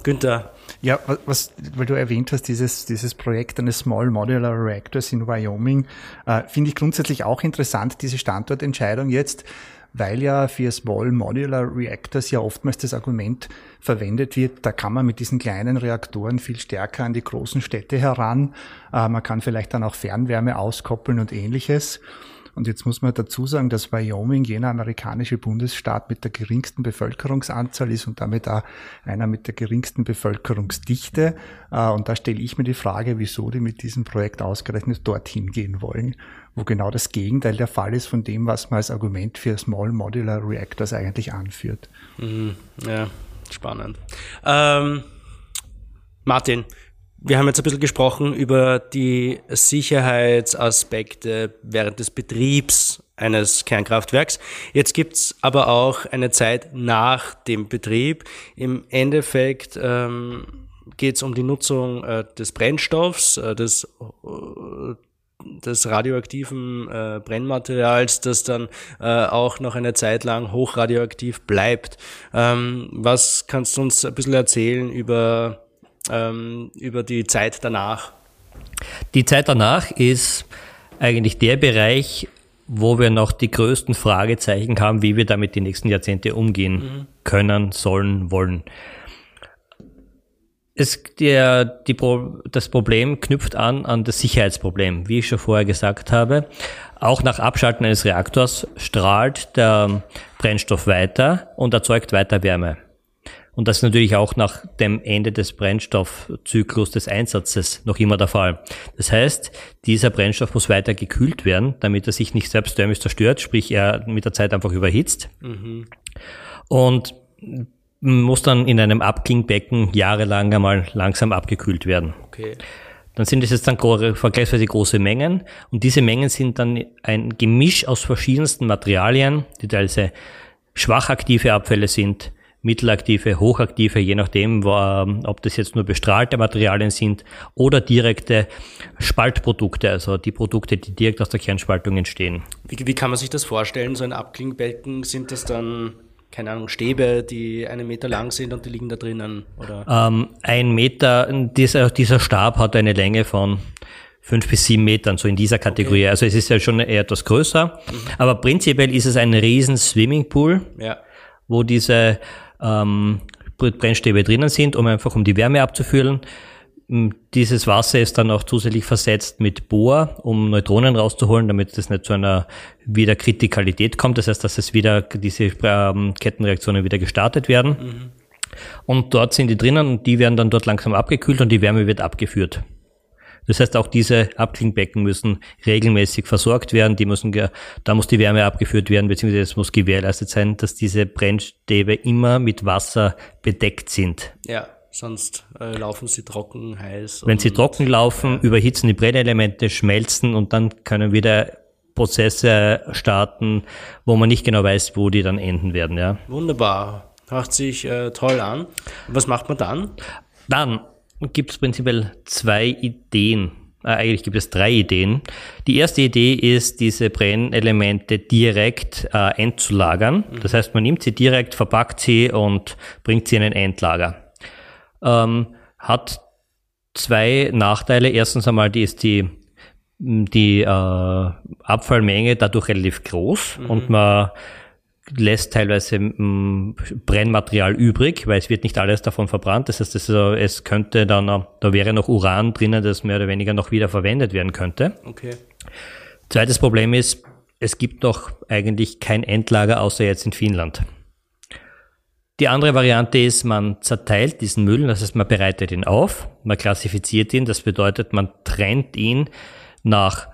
S1: Günther,
S2: ja, was, weil du erwähnt hast, dieses, dieses Projekt eines Small Modular Reactors in Wyoming, äh, finde ich grundsätzlich auch interessant, diese Standortentscheidung jetzt, weil ja für Small Modular Reactors ja oftmals das Argument verwendet wird, da kann man mit diesen kleinen Reaktoren viel stärker an die großen Städte heran. Äh, man kann vielleicht dann auch Fernwärme auskoppeln und ähnliches. Und jetzt muss man dazu sagen, dass Wyoming jener amerikanische Bundesstaat mit der geringsten Bevölkerungsanzahl ist und damit auch einer mit der geringsten Bevölkerungsdichte. Äh, und da stelle ich mir die Frage, wieso die mit diesem Projekt ausgerechnet dorthin gehen wollen, wo genau das Gegenteil der Fall ist von dem, was man als Argument für Small Modular Reactors eigentlich anführt.
S1: Mhm, ja, spannend. Ähm, Martin, wir haben jetzt ein bisschen gesprochen über die Sicherheitsaspekte während des Betriebs eines Kernkraftwerks. Jetzt gibt's aber auch eine Zeit nach dem Betrieb. Im Endeffekt ähm, geht es um die Nutzung äh, des Brennstoffs, äh, des, äh, des radioaktiven äh, Brennmaterials, das dann äh, auch noch eine Zeit lang hochradioaktiv bleibt. Ähm, was kannst du uns ein bisschen erzählen über ähm, über die Zeit danach?
S3: Die Zeit danach ist eigentlich der Bereich, wo wir noch die größten Fragezeichen haben, wie wir damit die nächsten Jahrzehnte umgehen mhm. können, sollen, wollen. Es, der, die, das Problem knüpft an an das Sicherheitsproblem. Wie ich schon vorher gesagt habe, auch nach Abschalten eines Reaktors strahlt der Brennstoff weiter und erzeugt weiter Wärme. Und das ist natürlich auch nach dem Ende des Brennstoffzyklus des Einsatzes noch immer der Fall. Das heißt, dieser Brennstoff muss weiter gekühlt werden, damit er sich nicht selbst thermisch zerstört, sprich er mit der Zeit einfach überhitzt. Mhm. Und muss dann in einem Abklingbecken jahrelang einmal langsam abgekühlt werden. Okay. Dann sind es jetzt dann vergleichsweise große Mengen und diese Mengen sind dann ein Gemisch aus verschiedensten Materialien, die teilweise schwach aktive Abfälle sind, mittelaktive, hochaktive, je nachdem, ob das jetzt nur bestrahlte Materialien sind oder direkte Spaltprodukte, also die Produkte, die direkt aus der Kernspaltung entstehen.
S1: Wie, wie kann man sich das vorstellen? So ein Abklingbecken, sind das dann keine Ahnung, Stäbe, die einen Meter lang sind und die liegen da drinnen? Oder?
S3: Ähm, ein Meter, dieser, dieser Stab hat eine Länge von fünf bis sieben Metern, so in dieser Kategorie. Okay. Also es ist ja schon eher etwas größer. Mhm. Aber prinzipiell ist es ein riesen Swimmingpool, ja. wo diese ähm, Brennstäbe drinnen sind, um einfach um die Wärme abzuführen. Dieses Wasser ist dann auch zusätzlich versetzt mit Bohr, um Neutronen rauszuholen, damit es nicht zu einer Wiederkritikalität kommt. Das heißt, dass es wieder diese ähm, Kettenreaktionen wieder gestartet werden. Mhm. Und dort sind die drinnen und die werden dann dort langsam abgekühlt und die Wärme wird abgeführt. Das heißt, auch diese Abklingbecken müssen regelmäßig versorgt werden. Die müssen, da muss die Wärme abgeführt werden, beziehungsweise es muss gewährleistet sein, dass diese Brennstäbe immer mit Wasser bedeckt sind.
S1: Ja. Sonst äh, laufen sie trocken, heiß.
S3: Wenn sie trocken laufen, überhitzen die Brennelemente, schmelzen und dann können wieder Prozesse starten, wo man nicht genau weiß, wo die dann enden werden. Ja.
S1: Wunderbar. Hört sich äh, toll an. Was macht man dann?
S3: Dann gibt es prinzipiell zwei Ideen. Äh, eigentlich gibt es drei Ideen. Die erste Idee ist, diese Brennelemente direkt äh, entzulagern. Mhm. Das heißt, man nimmt sie direkt, verpackt sie und bringt sie in ein Endlager ähm, hat zwei Nachteile. Erstens einmal, die ist die, die äh, Abfallmenge dadurch relativ groß mhm. und man lässt teilweise m, Brennmaterial übrig, weil es wird nicht alles davon verbrannt. Das heißt, es könnte dann, da wäre noch Uran drinnen, das mehr oder weniger noch wieder verwendet werden könnte.
S1: Okay.
S3: Zweites Problem ist, es gibt noch eigentlich kein Endlager außer jetzt in Finnland. Die andere Variante ist, man zerteilt diesen Müll, das heißt, man bereitet ihn auf, man klassifiziert ihn, das bedeutet, man trennt ihn nach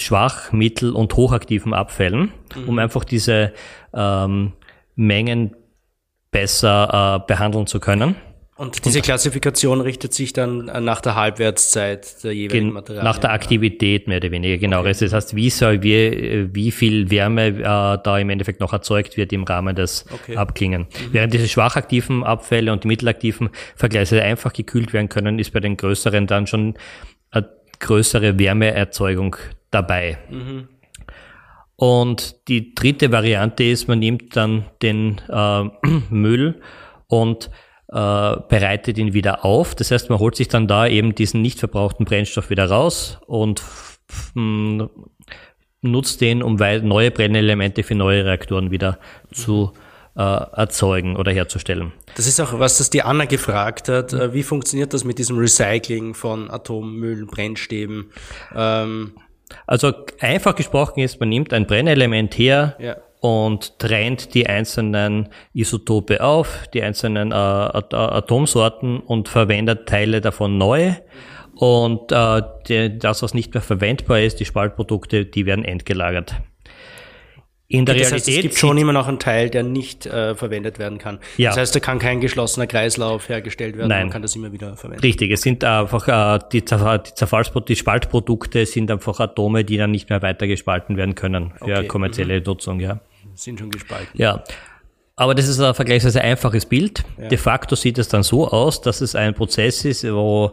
S3: schwach, mittel und hochaktiven Abfällen, mhm. um einfach diese ähm, Mengen besser äh, behandeln zu können.
S1: Und diese Klassifikation richtet sich dann nach der Halbwertszeit der jeweiligen Materialien?
S3: Nach der Aktivität mehr oder weniger, genau. Okay. Das heißt, wie soll, wie, wie viel Wärme äh, da im Endeffekt noch erzeugt wird im Rahmen des okay. Abklingen. Mhm. Während diese schwachaktiven Abfälle und die mittelaktiven vergleichsweise einfach gekühlt werden können, ist bei den größeren dann schon eine größere Wärmeerzeugung dabei. Mhm. Und die dritte Variante ist, man nimmt dann den äh, Müll und äh, bereitet ihn wieder auf. Das heißt, man holt sich dann da eben diesen nicht verbrauchten Brennstoff wieder raus und nutzt den, um neue Brennelemente für neue Reaktoren wieder zu äh, erzeugen oder herzustellen.
S1: Das ist auch, was das die Anna gefragt hat. Äh, wie funktioniert das mit diesem Recycling von Atommüll, Brennstäben? Ähm
S3: also einfach gesprochen ist, man nimmt ein Brennelement her, ja und trennt die einzelnen Isotope auf, die einzelnen äh, Atomsorten und verwendet Teile davon neu. Und äh, die, das, was nicht mehr verwendbar ist, die Spaltprodukte, die werden entgelagert.
S1: In der das Realität heißt, es gibt schon immer noch einen Teil, der nicht äh, verwendet werden kann. Ja. Das heißt, da kann kein geschlossener Kreislauf hergestellt werden.
S3: Nein. Man kann das immer wieder verwenden. Richtig, es sind einfach äh, die, die, Zerfallsprodukte, die Spaltprodukte sind einfach Atome, die dann nicht mehr weiter gespalten werden können für okay. kommerzielle mhm. Nutzung. Ja
S1: sind schon gespalten.
S3: Ja. Aber das ist ein vergleichsweise einfaches Bild. Ja. De facto sieht es dann so aus, dass es ein Prozess ist, wo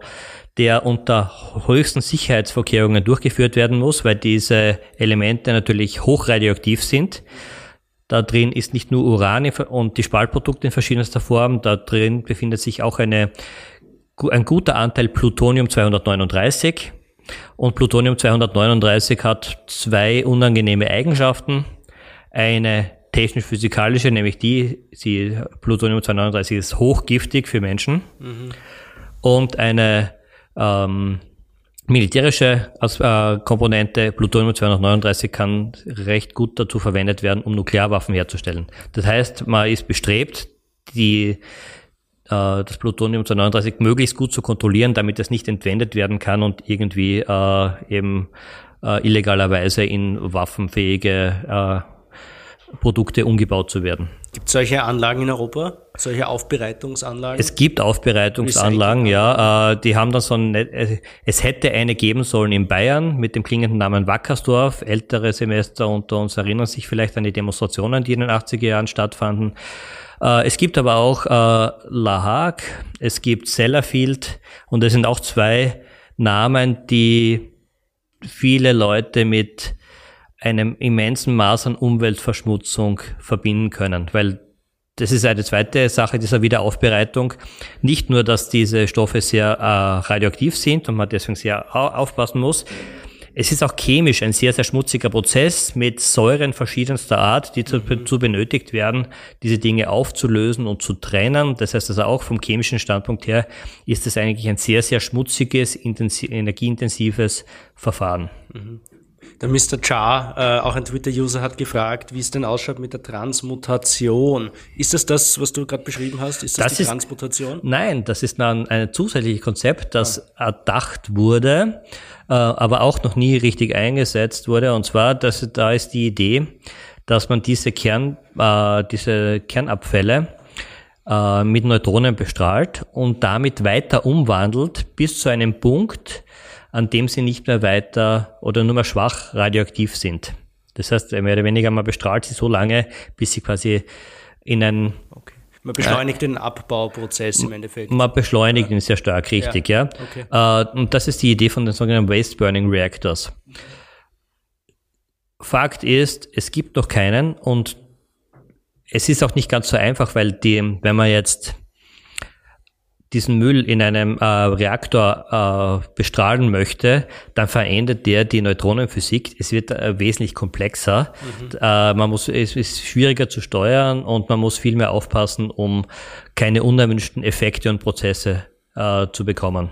S3: der unter höchsten Sicherheitsvorkehrungen durchgeführt werden muss, weil diese Elemente natürlich hochradioaktiv sind. Da drin ist nicht nur Uran und die Spaltprodukte in verschiedenster Form, da drin befindet sich auch eine, ein guter Anteil Plutonium 239. Und Plutonium 239 hat zwei unangenehme Eigenschaften eine technisch-physikalische, nämlich die, sie, Plutonium 239 ist hochgiftig für Menschen mhm. und eine ähm, militärische äh, Komponente, Plutonium 239 kann recht gut dazu verwendet werden, um Nuklearwaffen herzustellen. Das heißt, man ist bestrebt, die, äh, das Plutonium 239 möglichst gut zu kontrollieren, damit es nicht entwendet werden kann und irgendwie äh, eben äh, illegalerweise in waffenfähige äh, Produkte umgebaut zu werden.
S1: Gibt es solche Anlagen in Europa? Solche Aufbereitungsanlagen?
S3: Es gibt Aufbereitungsanlagen, ja. Äh, die haben dann so ein, äh, es hätte eine geben sollen in Bayern mit dem klingenden Namen Wackersdorf. Ältere Semester unter uns erinnern sich vielleicht an die Demonstrationen, die in den 80er Jahren stattfanden. Äh, es gibt aber auch La Hague, es gibt Sellafield und es sind auch zwei Namen, die viele Leute mit einem immensen Maß an Umweltverschmutzung verbinden können, weil das ist eine zweite Sache dieser Wiederaufbereitung. Nicht nur, dass diese Stoffe sehr äh, radioaktiv sind und man deswegen sehr aufpassen muss. Es ist auch chemisch ein sehr, sehr schmutziger Prozess mit Säuren verschiedenster Art, die dazu benötigt werden, diese Dinge aufzulösen und zu trennen. Das heißt also auch vom chemischen Standpunkt her ist es eigentlich ein sehr, sehr schmutziges, energieintensives Verfahren. Mhm.
S1: Der Mr. Char, äh, auch ein Twitter-User, hat gefragt, wie es denn ausschaut mit der Transmutation. Ist das das, was du gerade beschrieben hast? Ist das, das die ist, Transmutation?
S3: Nein, das ist dann ein zusätzliches Konzept, das ah. erdacht wurde, äh, aber auch noch nie richtig eingesetzt wurde. Und zwar, dass, da ist die Idee, dass man diese, Kern, äh, diese Kernabfälle äh, mit Neutronen bestrahlt und damit weiter umwandelt bis zu einem Punkt, an dem sie nicht mehr weiter oder nur mehr schwach radioaktiv sind. Das heißt, mehr oder weniger man bestrahlt sie so lange, bis sie quasi in ein
S1: okay. Man beschleunigt äh, den Abbauprozess im Endeffekt.
S3: Man beschleunigt ja. ihn sehr stark, richtig, ja. ja. Okay. Äh, und das ist die Idee von den sogenannten Waste Burning Reactors. Fakt ist, es gibt noch keinen und es ist auch nicht ganz so einfach, weil die, wenn man jetzt diesen Müll in einem äh, Reaktor äh, bestrahlen möchte, dann verändert der die Neutronenphysik. Es wird äh, wesentlich komplexer. Mhm. Äh, man muss, es ist schwieriger zu steuern und man muss viel mehr aufpassen, um keine unerwünschten Effekte und Prozesse äh, zu bekommen.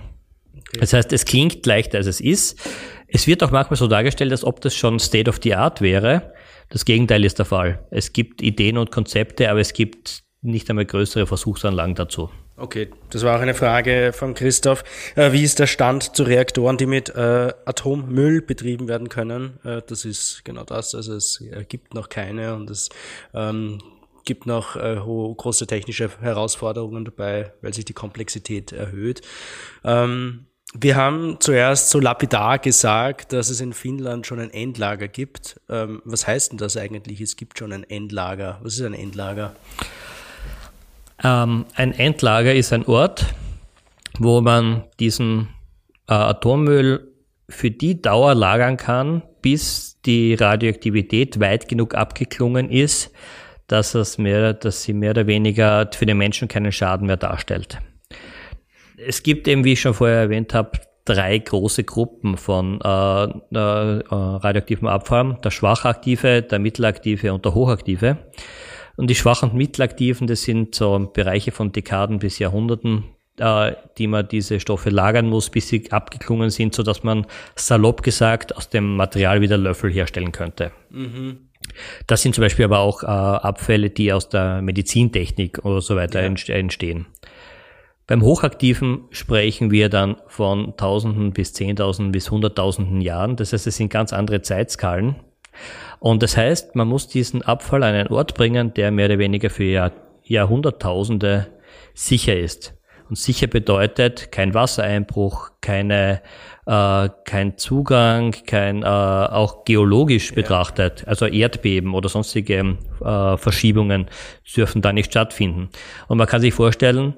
S3: Okay. Das heißt, es klingt leichter, als es ist. Es wird auch manchmal so dargestellt, als ob das schon State of the Art wäre. Das Gegenteil ist der Fall. Es gibt Ideen und Konzepte, aber es gibt nicht einmal größere Versuchsanlagen dazu.
S1: Okay, das war auch eine Frage von Christoph. Äh, wie ist der Stand zu Reaktoren, die mit äh, Atommüll betrieben werden können? Äh, das ist genau das. Also es gibt noch keine und es ähm, gibt noch große technische Herausforderungen dabei, weil sich die Komplexität erhöht. Ähm, wir haben zuerst so lapidar gesagt, dass es in Finnland schon ein Endlager gibt. Ähm, was heißt denn das eigentlich? Es gibt schon ein Endlager. Was ist ein Endlager?
S3: Ähm, ein Endlager ist ein Ort, wo man diesen äh, Atommüll für die Dauer lagern kann, bis die Radioaktivität weit genug abgeklungen ist, dass, es mehr, dass sie mehr oder weniger für den Menschen keinen Schaden mehr darstellt. Es gibt eben, wie ich schon vorher erwähnt habe, drei große Gruppen von äh, äh, radioaktiven Abfall. Der schwachaktive, der mittelaktive und der hochaktive. Und die schwachen und mittelaktiven, das sind so Bereiche von Dekaden bis Jahrhunderten, äh, die man diese Stoffe lagern muss, bis sie abgeklungen sind, so dass man salopp gesagt aus dem Material wieder Löffel herstellen könnte. Mhm. Das sind zum Beispiel aber auch äh, Abfälle, die aus der Medizintechnik oder so weiter ja. entstehen. Beim Hochaktiven sprechen wir dann von Tausenden bis Zehntausenden bis Hunderttausenden Jahren. Das heißt, es sind ganz andere Zeitskalen. Und das heißt, man muss diesen Abfall an einen Ort bringen, der mehr oder weniger für Jahr, Jahrhunderttausende sicher ist. Und sicher bedeutet kein Wassereinbruch, keine, äh, kein Zugang, kein äh, auch geologisch betrachtet, also Erdbeben oder sonstige äh, Verschiebungen dürfen da nicht stattfinden. Und man kann sich vorstellen,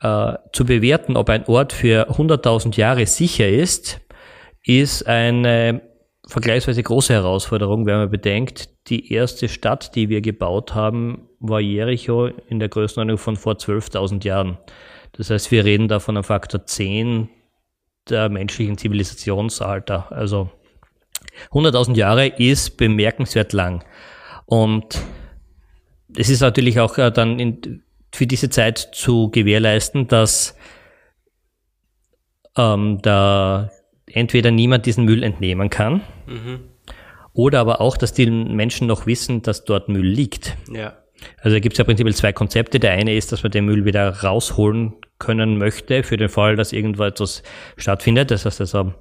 S3: äh, zu bewerten, ob ein Ort für 100.000 Jahre sicher ist, ist eine vergleichsweise große Herausforderung, wenn man bedenkt, die erste Stadt, die wir gebaut haben, war Jericho in der Größenordnung von vor 12.000 Jahren. Das heißt, wir reden da von einem Faktor 10 der menschlichen Zivilisationsalter. Also 100.000 Jahre ist bemerkenswert lang. Und es ist natürlich auch äh, dann in, für diese Zeit zu gewährleisten, dass ähm, der entweder niemand diesen Müll entnehmen kann mhm. oder aber auch, dass die Menschen noch wissen, dass dort Müll liegt. Ja. Also da gibt es ja prinzipiell zwei Konzepte. Der eine ist, dass man den Müll wieder rausholen können möchte für den Fall, dass irgendwo etwas stattfindet. Das heißt also,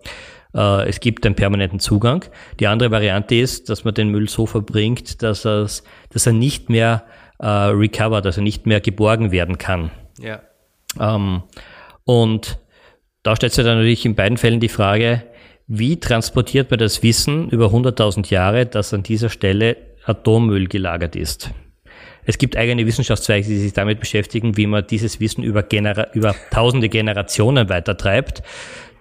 S3: äh, es gibt einen permanenten Zugang. Die andere Variante ist, dass man den Müll so verbringt, dass, dass er nicht mehr äh, recovered, also nicht mehr geborgen werden kann. Ja. Ähm, und da stellt sich dann natürlich in beiden Fällen die Frage, wie transportiert man das Wissen über 100.000 Jahre, dass an dieser Stelle Atommüll gelagert ist? Es gibt eigene Wissenschaftszweige, die sich damit beschäftigen, wie man dieses Wissen über, Genera über tausende Generationen weitertreibt.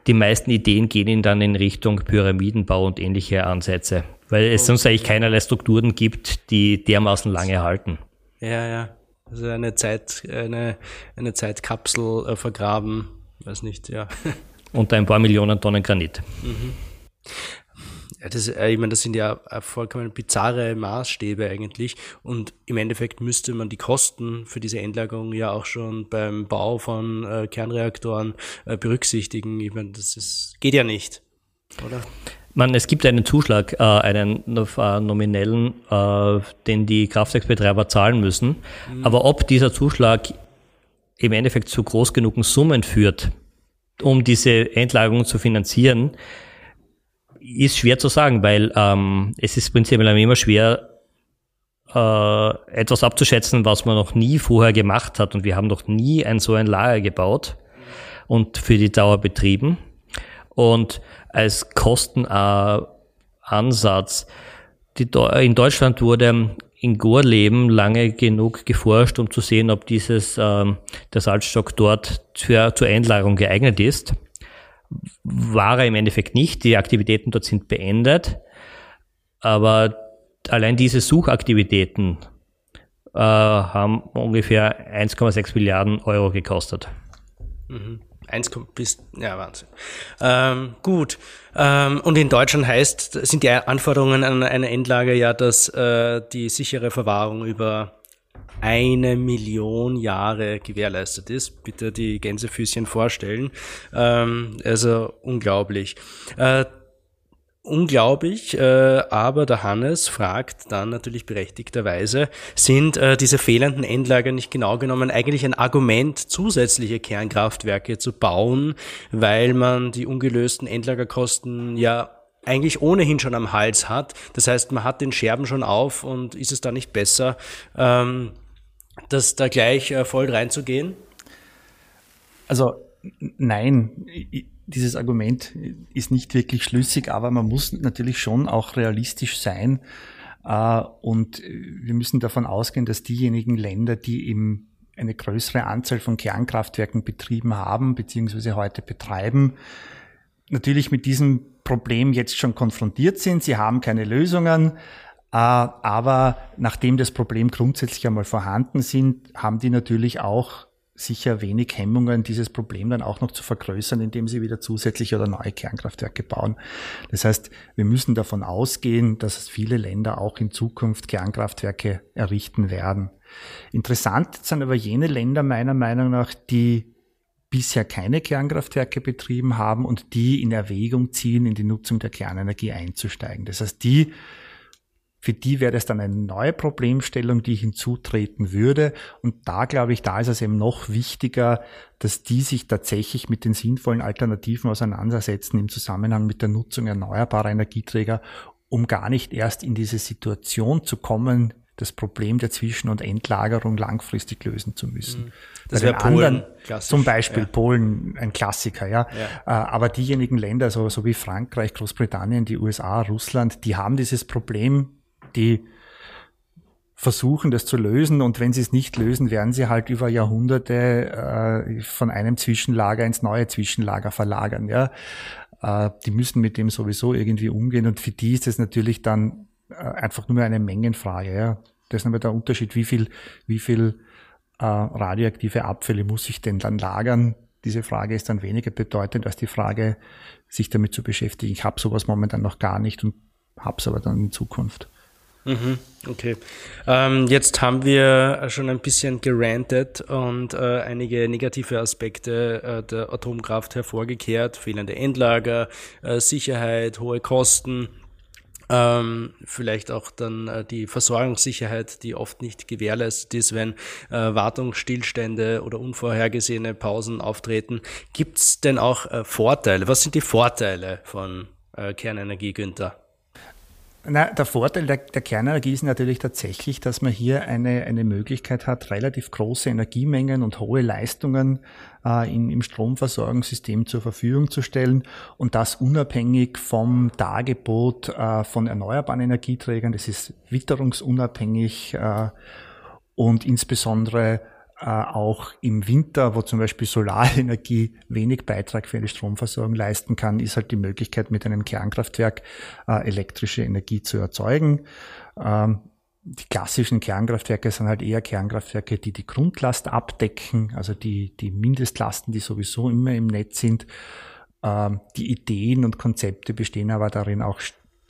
S3: Die meisten Ideen gehen dann in Richtung Pyramidenbau und ähnliche Ansätze, weil es sonst eigentlich keinerlei Strukturen gibt, die dermaßen lange halten.
S1: Ja, ja. Also eine Zeit, eine, eine Zeitkapsel äh, vergraben, weiß nicht, ja.
S3: Unter ein paar Millionen Tonnen Granit.
S1: Mhm. Ja, das, äh, ich meine, das sind ja vollkommen bizarre Maßstäbe eigentlich. Und im Endeffekt müsste man die Kosten für diese Endlagerung ja auch schon beim Bau von äh, Kernreaktoren äh, berücksichtigen. Ich meine, das ist, geht ja nicht, oder?
S3: Man, es gibt einen Zuschlag, äh, einen äh, nominellen, äh, den die Kraftwerksbetreiber zahlen müssen. Mhm. Aber ob dieser Zuschlag im Endeffekt zu groß genugen Summen führt, um diese Endlagerung zu finanzieren, ist schwer zu sagen, weil ähm, es ist prinzipiell immer schwer, äh, etwas abzuschätzen, was man noch nie vorher gemacht hat. Und wir haben noch nie ein so ein Lager gebaut und für die Dauer betrieben. Und als Kostenansatz, die, in Deutschland wurde in Gorleben lange genug geforscht, um zu sehen, ob dieses ähm, der Salzstock dort zur, zur Einlagerung geeignet ist war er im Endeffekt nicht. Die Aktivitäten dort sind beendet. Aber allein diese Suchaktivitäten äh, haben ungefähr 1,6 Milliarden Euro gekostet.
S1: Mhm. 1, bis, ja, Wahnsinn. Ähm, gut. Ähm, und in Deutschland heißt, sind die Anforderungen an eine Endlage ja, dass äh, die sichere Verwahrung über eine Million Jahre gewährleistet ist. Bitte die Gänsefüßchen vorstellen. Ähm, also unglaublich. Äh, unglaublich, äh, aber der Hannes fragt dann natürlich berechtigterweise, sind äh, diese fehlenden Endlager nicht genau genommen eigentlich ein Argument, zusätzliche Kernkraftwerke zu bauen, weil man die ungelösten Endlagerkosten ja eigentlich ohnehin schon am Hals hat. Das heißt, man hat den Scherben schon auf und ist es da nicht besser, ähm, das da gleich äh, voll reinzugehen?
S2: Also nein, dieses Argument ist nicht wirklich schlüssig, aber man muss natürlich schon auch realistisch sein. Äh, und wir müssen davon ausgehen, dass diejenigen Länder, die eben eine größere Anzahl von Kernkraftwerken betrieben haben, beziehungsweise heute betreiben, natürlich mit diesem Problem jetzt schon konfrontiert sind. Sie haben keine Lösungen. Äh, aber nachdem das Problem grundsätzlich einmal vorhanden sind, haben die natürlich auch sicher wenig Hemmungen, dieses Problem dann auch noch zu vergrößern, indem sie wieder zusätzliche oder neue Kernkraftwerke bauen. Das heißt, wir müssen davon ausgehen, dass viele Länder auch in Zukunft Kernkraftwerke errichten werden. Interessant sind aber jene Länder meiner Meinung nach, die bisher keine Kernkraftwerke betrieben haben und die in Erwägung ziehen, in die Nutzung der Kernenergie einzusteigen. Das heißt, die für die wäre das dann eine neue Problemstellung, die hinzutreten würde. Und da glaube ich, da ist es eben noch wichtiger, dass die sich tatsächlich mit den sinnvollen Alternativen auseinandersetzen im Zusammenhang mit der Nutzung erneuerbarer Energieträger, um gar nicht erst in diese Situation zu kommen, das Problem der Zwischen- und Endlagerung langfristig lösen zu müssen. Mhm.
S1: Das wäre Polen,
S2: zum Beispiel ja. Polen, ein Klassiker, ja. ja. Äh, aber diejenigen Länder, so, so wie Frankreich, Großbritannien, die USA, Russland, die haben dieses Problem die versuchen, das zu lösen. Und wenn sie es nicht lösen, werden sie halt über Jahrhunderte äh, von einem Zwischenlager ins neue Zwischenlager verlagern. Ja, äh, die müssen mit dem sowieso irgendwie umgehen. Und für die ist es natürlich dann äh, einfach nur eine Mengenfrage. Ja, das ist nämlich der Unterschied, wie viel, wie viel äh, radioaktive Abfälle muss ich denn dann lagern? Diese Frage ist dann weniger bedeutend als die Frage, sich damit zu beschäftigen. Ich habe sowas momentan noch gar nicht und habe es aber dann in Zukunft.
S1: Mhm, okay. Ähm, jetzt haben wir schon ein bisschen gerantet und äh, einige negative Aspekte äh, der Atomkraft hervorgekehrt. Fehlende Endlager, äh, Sicherheit, hohe Kosten. Ähm, vielleicht auch dann äh, die Versorgungssicherheit, die oft nicht gewährleistet ist, wenn äh, Wartungsstillstände oder unvorhergesehene Pausen auftreten. Gibt es denn auch äh, Vorteile? Was sind die Vorteile von äh, Kernenergie, Günther?
S2: Na, der Vorteil der, der Kernenergie ist natürlich tatsächlich, dass man hier eine, eine Möglichkeit hat, relativ große Energiemengen und hohe Leistungen äh, in, im Stromversorgungssystem zur Verfügung zu stellen und das unabhängig vom Dargebot äh, von erneuerbaren Energieträgern. Das ist witterungsunabhängig äh, und insbesondere auch im Winter, wo zum Beispiel Solarenergie wenig Beitrag für eine Stromversorgung leisten kann, ist halt die Möglichkeit, mit einem Kernkraftwerk äh, elektrische Energie zu erzeugen. Ähm, die klassischen Kernkraftwerke sind halt eher Kernkraftwerke, die die Grundlast abdecken, also die, die Mindestlasten, die sowieso immer im Netz sind. Ähm, die Ideen und Konzepte bestehen aber darin, auch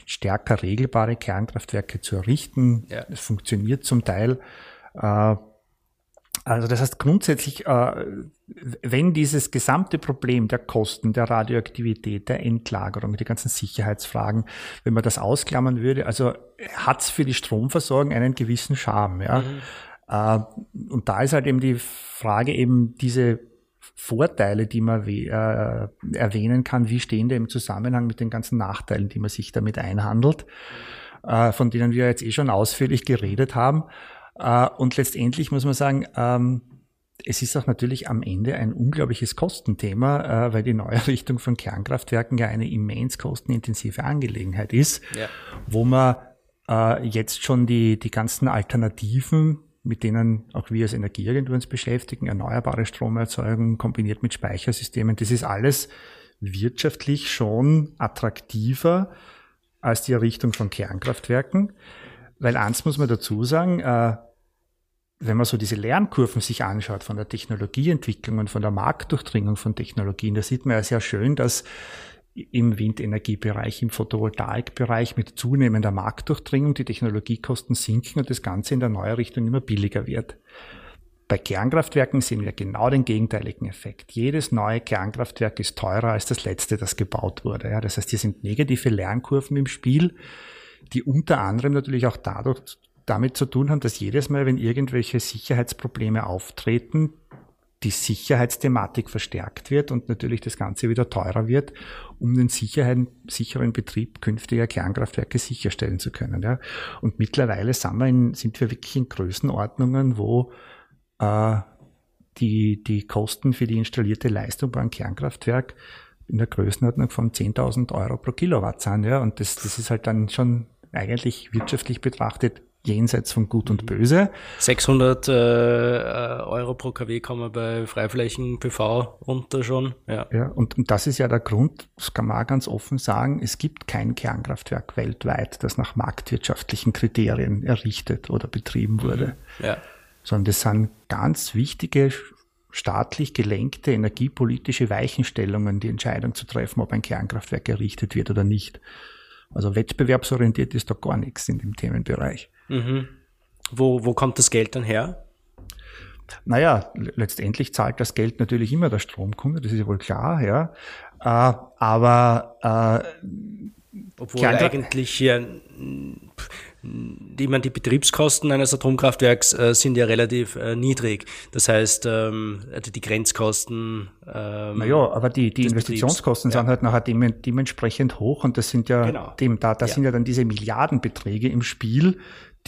S2: stärker regelbare Kernkraftwerke zu errichten. Ja. Das funktioniert zum Teil. Äh, also das heißt grundsätzlich, äh, wenn dieses gesamte Problem der Kosten, der Radioaktivität, der Endlagerung, die ganzen Sicherheitsfragen, wenn man das ausklammern würde, also hat es für die Stromversorgung einen gewissen Charme. Ja? Mhm. Äh, und da ist halt eben die Frage eben diese Vorteile, die man äh, erwähnen kann, wie stehen die im Zusammenhang mit den ganzen Nachteilen, die man sich damit einhandelt, von denen wir jetzt eh schon ausführlich geredet haben. Äh, und letztendlich muss man sagen, ähm, es ist auch natürlich am Ende ein unglaubliches Kostenthema, äh, weil die Neuerrichtung von Kernkraftwerken ja eine immens kostenintensive Angelegenheit ist, ja. wo man äh, jetzt schon die, die ganzen Alternativen, mit denen auch wir als Energieagentur uns beschäftigen, erneuerbare Stromerzeugung kombiniert mit Speichersystemen, das ist alles wirtschaftlich schon attraktiver als die Errichtung von Kernkraftwerken. Weil eins muss man dazu sagen, wenn man so diese Lernkurven sich anschaut von der Technologieentwicklung und von der Marktdurchdringung von Technologien, da sieht man ja sehr schön, dass im Windenergiebereich, im Photovoltaikbereich mit zunehmender Marktdurchdringung die Technologiekosten sinken und das Ganze in der Neuerrichtung immer billiger wird. Bei Kernkraftwerken sehen wir genau den gegenteiligen Effekt. Jedes neue Kernkraftwerk ist teurer als das letzte, das gebaut wurde. Ja, das heißt, hier sind negative Lernkurven im Spiel, die unter anderem natürlich auch dadurch damit zu tun haben, dass jedes Mal, wenn irgendwelche Sicherheitsprobleme auftreten, die Sicherheitsthematik verstärkt wird und natürlich das Ganze wieder teurer wird, um den sicheren Betrieb künftiger Kernkraftwerke sicherstellen zu können. Ja. Und mittlerweile sind wir, in, sind wir wirklich in Größenordnungen, wo äh, die, die Kosten für die installierte Leistung beim Kernkraftwerk in der Größenordnung von 10.000 Euro pro Kilowatt sind. Ja. Und das, das ist halt dann schon eigentlich wirtschaftlich betrachtet jenseits von Gut und Böse.
S1: 600 äh, Euro pro KW kommen bei Freiflächen-PV runter schon.
S2: Ja, ja und, und das ist ja der Grund, das kann man auch ganz offen sagen, es gibt kein Kernkraftwerk weltweit, das nach marktwirtschaftlichen Kriterien errichtet oder betrieben wurde. Mhm. Ja. Sondern das sind ganz wichtige staatlich gelenkte energiepolitische Weichenstellungen, die Entscheidung zu treffen, ob ein Kernkraftwerk errichtet wird oder nicht. Also wettbewerbsorientiert ist da gar nichts in dem Themenbereich.
S1: Mhm. Wo, wo kommt das Geld dann her?
S2: Naja, letztendlich zahlt das Geld natürlich immer der Stromkunde, das ist ja wohl klar, ja. Äh, aber
S1: äh, obwohl eigentlich hier die, man, die Betriebskosten eines Atomkraftwerks äh, sind ja relativ äh, niedrig. Das heißt, ähm, also die Grenzkosten.
S2: Ähm, naja, aber die, die Investitionskosten Betriebs, sind ja. halt nachher dem, dementsprechend hoch und das sind ja, genau. dem, da, da ja. sind ja dann diese Milliardenbeträge im Spiel,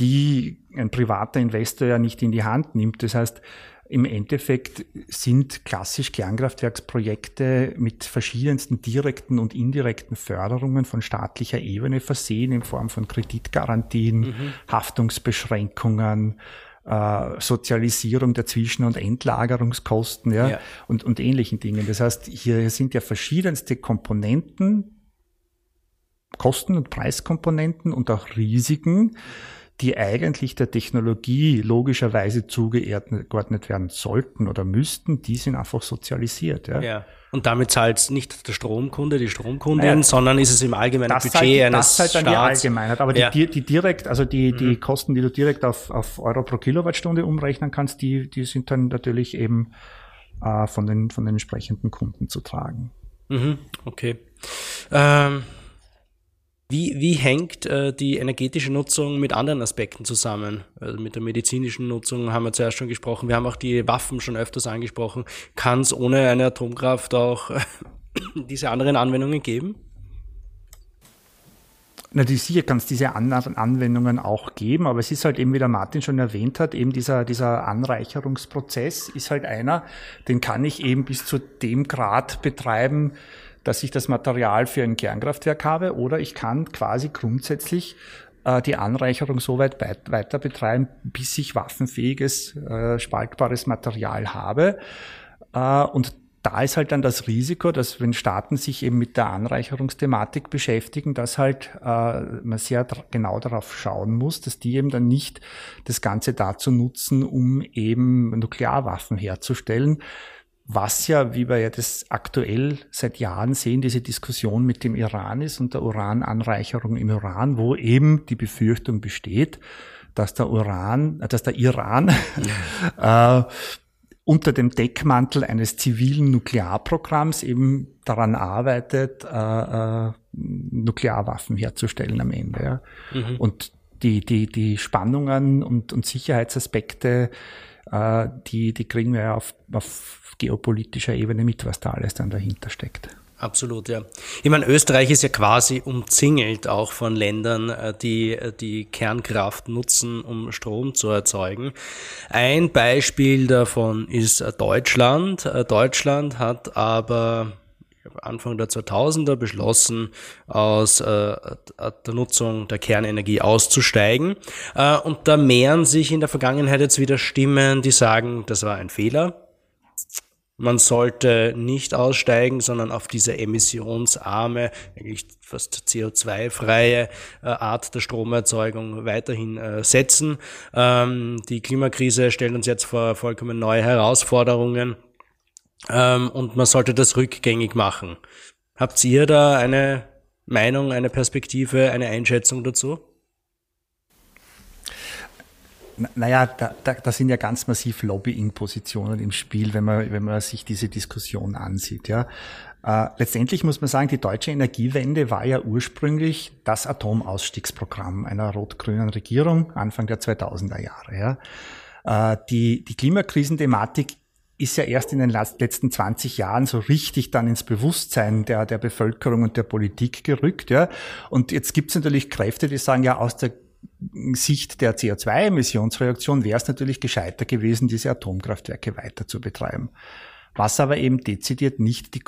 S2: die ein privater Investor ja nicht in die Hand nimmt. Das heißt, im Endeffekt sind klassisch Kernkraftwerksprojekte mit verschiedensten direkten und indirekten Förderungen von staatlicher Ebene versehen in Form von Kreditgarantien, mhm. Haftungsbeschränkungen, äh, Sozialisierung der Zwischen- und Endlagerungskosten ja, ja, Und, und ähnlichen Dingen. Das heißt, hier sind ja verschiedenste Komponenten, Kosten- und Preiskomponenten und auch Risiken, die eigentlich der Technologie logischerweise zugeordnet werden sollten oder müssten, die sind einfach sozialisiert. Ja. ja.
S1: Und damit zahlt nicht der Stromkunde, die Stromkundin, naja, sondern ist es im allgemeinen
S2: das Budget halt, eines Das halt dann Staats. die Allgemeinheit. Aber ja. die, die direkt, also die, die mhm. Kosten, die du direkt auf, auf Euro pro Kilowattstunde umrechnen kannst, die, die sind dann natürlich eben äh, von, den, von den entsprechenden Kunden zu tragen.
S1: Mhm. Okay. Ähm wie, wie hängt äh, die energetische Nutzung mit anderen Aspekten zusammen? Also mit der medizinischen Nutzung haben wir zuerst schon gesprochen. Wir haben auch die Waffen schon öfters angesprochen. Kann es ohne eine Atomkraft auch diese anderen Anwendungen geben?
S2: Natürlich sicher kann es diese anderen Anwendungen auch geben, aber es ist halt eben, wie der Martin schon erwähnt hat, eben dieser, dieser Anreicherungsprozess ist halt einer, den kann ich eben bis zu dem Grad betreiben, dass ich das Material für ein Kernkraftwerk habe oder ich kann quasi grundsätzlich äh, die Anreicherung so weit weiter betreiben, bis ich waffenfähiges, äh, spaltbares Material habe. Äh, und da ist halt dann das Risiko, dass wenn Staaten sich eben mit der Anreicherungsthematik beschäftigen, dass halt äh, man sehr genau darauf schauen muss, dass die eben dann nicht das Ganze dazu nutzen, um eben Nuklearwaffen herzustellen, was ja, wie wir ja das aktuell seit Jahren sehen, diese Diskussion mit dem Iran ist und der Urananreicherung im Iran, wo eben die Befürchtung besteht, dass der Uran, äh, dass der Iran äh, unter dem Deckmantel eines zivilen Nuklearprogramms eben daran arbeitet, äh, äh, Nuklearwaffen herzustellen am Ende. Ja. Mhm. Und die, die, die Spannungen und, und Sicherheitsaspekte, äh, die, die kriegen wir ja auf, auf geopolitischer Ebene mit, was da alles dann dahinter steckt.
S1: Absolut, ja. Ich meine, Österreich ist ja quasi umzingelt auch von Ländern, äh, die äh, die Kernkraft nutzen, um Strom zu erzeugen. Ein Beispiel davon ist äh, Deutschland. Deutschland hat aber Anfang der 2000er beschlossen, aus äh, der Nutzung der Kernenergie auszusteigen. Äh, und da mehren sich in der Vergangenheit jetzt wieder Stimmen, die sagen, das war ein Fehler man sollte nicht aussteigen, sondern auf diese emissionsarme, eigentlich fast CO2-freie äh, Art der Stromerzeugung weiterhin äh, setzen. Ähm, die Klimakrise stellt uns jetzt vor vollkommen neue Herausforderungen ähm, und man sollte das rückgängig machen. Habt ihr da eine Meinung, eine Perspektive, eine Einschätzung dazu?
S2: naja, da, da, da sind ja ganz massiv Lobbying-Positionen im Spiel, wenn man, wenn man sich diese Diskussion ansieht. Ja. Äh, letztendlich muss man sagen, die deutsche Energiewende war ja ursprünglich das Atomausstiegsprogramm einer rot-grünen Regierung Anfang der 2000er Jahre. Ja. Äh, die, die Klimakrisenthematik ist ja erst in den letzten 20 Jahren so richtig dann ins Bewusstsein der, der Bevölkerung und der Politik gerückt. Ja. Und jetzt gibt es natürlich Kräfte, die sagen, ja, aus der Sicht der CO2-Emissionsreaktion wäre es natürlich gescheiter gewesen, diese Atomkraftwerke weiter zu betreiben. Was aber eben dezidiert nicht die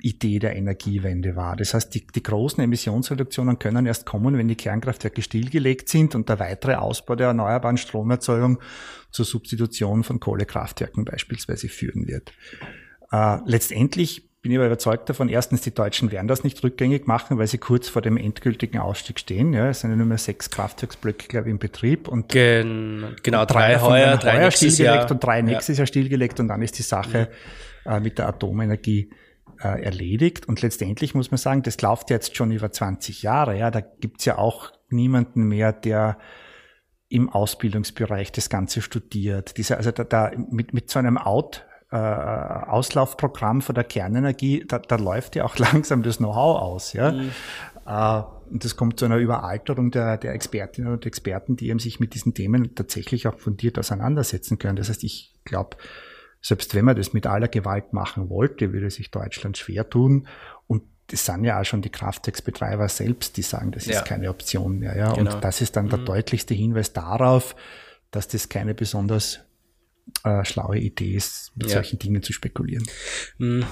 S2: Grundidee der Energiewende war. Das heißt, die, die großen Emissionsreduktionen können erst kommen, wenn die Kernkraftwerke stillgelegt sind und der weitere Ausbau der erneuerbaren Stromerzeugung zur Substitution von Kohlekraftwerken beispielsweise führen wird. Äh, letztendlich bin ich aber überzeugt davon, erstens, die Deutschen werden das nicht rückgängig machen, weil sie kurz vor dem endgültigen Ausstieg stehen. Ja, es sind ja nur mehr sechs Kraftwerksblöcke, glaube ich, im Betrieb. Und
S1: Gen genau, drei, drei heuer,
S2: drei heuer stillgelegt Jahr. und drei nächstes ja. Jahr stillgelegt und dann ist die Sache äh, mit der Atomenergie äh, erledigt. Und letztendlich muss man sagen, das läuft jetzt schon über 20 Jahre. Ja, da gibt's ja auch niemanden mehr, der im Ausbildungsbereich das Ganze studiert. Diese, also da, da mit, mit so einem Out äh, Auslaufprogramm von der Kernenergie, da, da läuft ja auch langsam das Know-how aus. Ja? Mhm. Äh, und das kommt zu einer Überalterung der, der Expertinnen und Experten, die eben sich mit diesen Themen tatsächlich auch fundiert auseinandersetzen können. Das heißt, ich glaube, selbst wenn man das mit aller Gewalt machen wollte, würde sich Deutschland schwer tun. Und das sind ja auch schon die Kraftwerksbetreiber selbst, die sagen, das ja. ist keine Option mehr. Ja? Genau. Und das ist dann der mhm. deutlichste Hinweis darauf, dass das keine besonders äh, schlaue Idee ist, mit ja. solchen Dingen zu spekulieren.
S1: Mhm.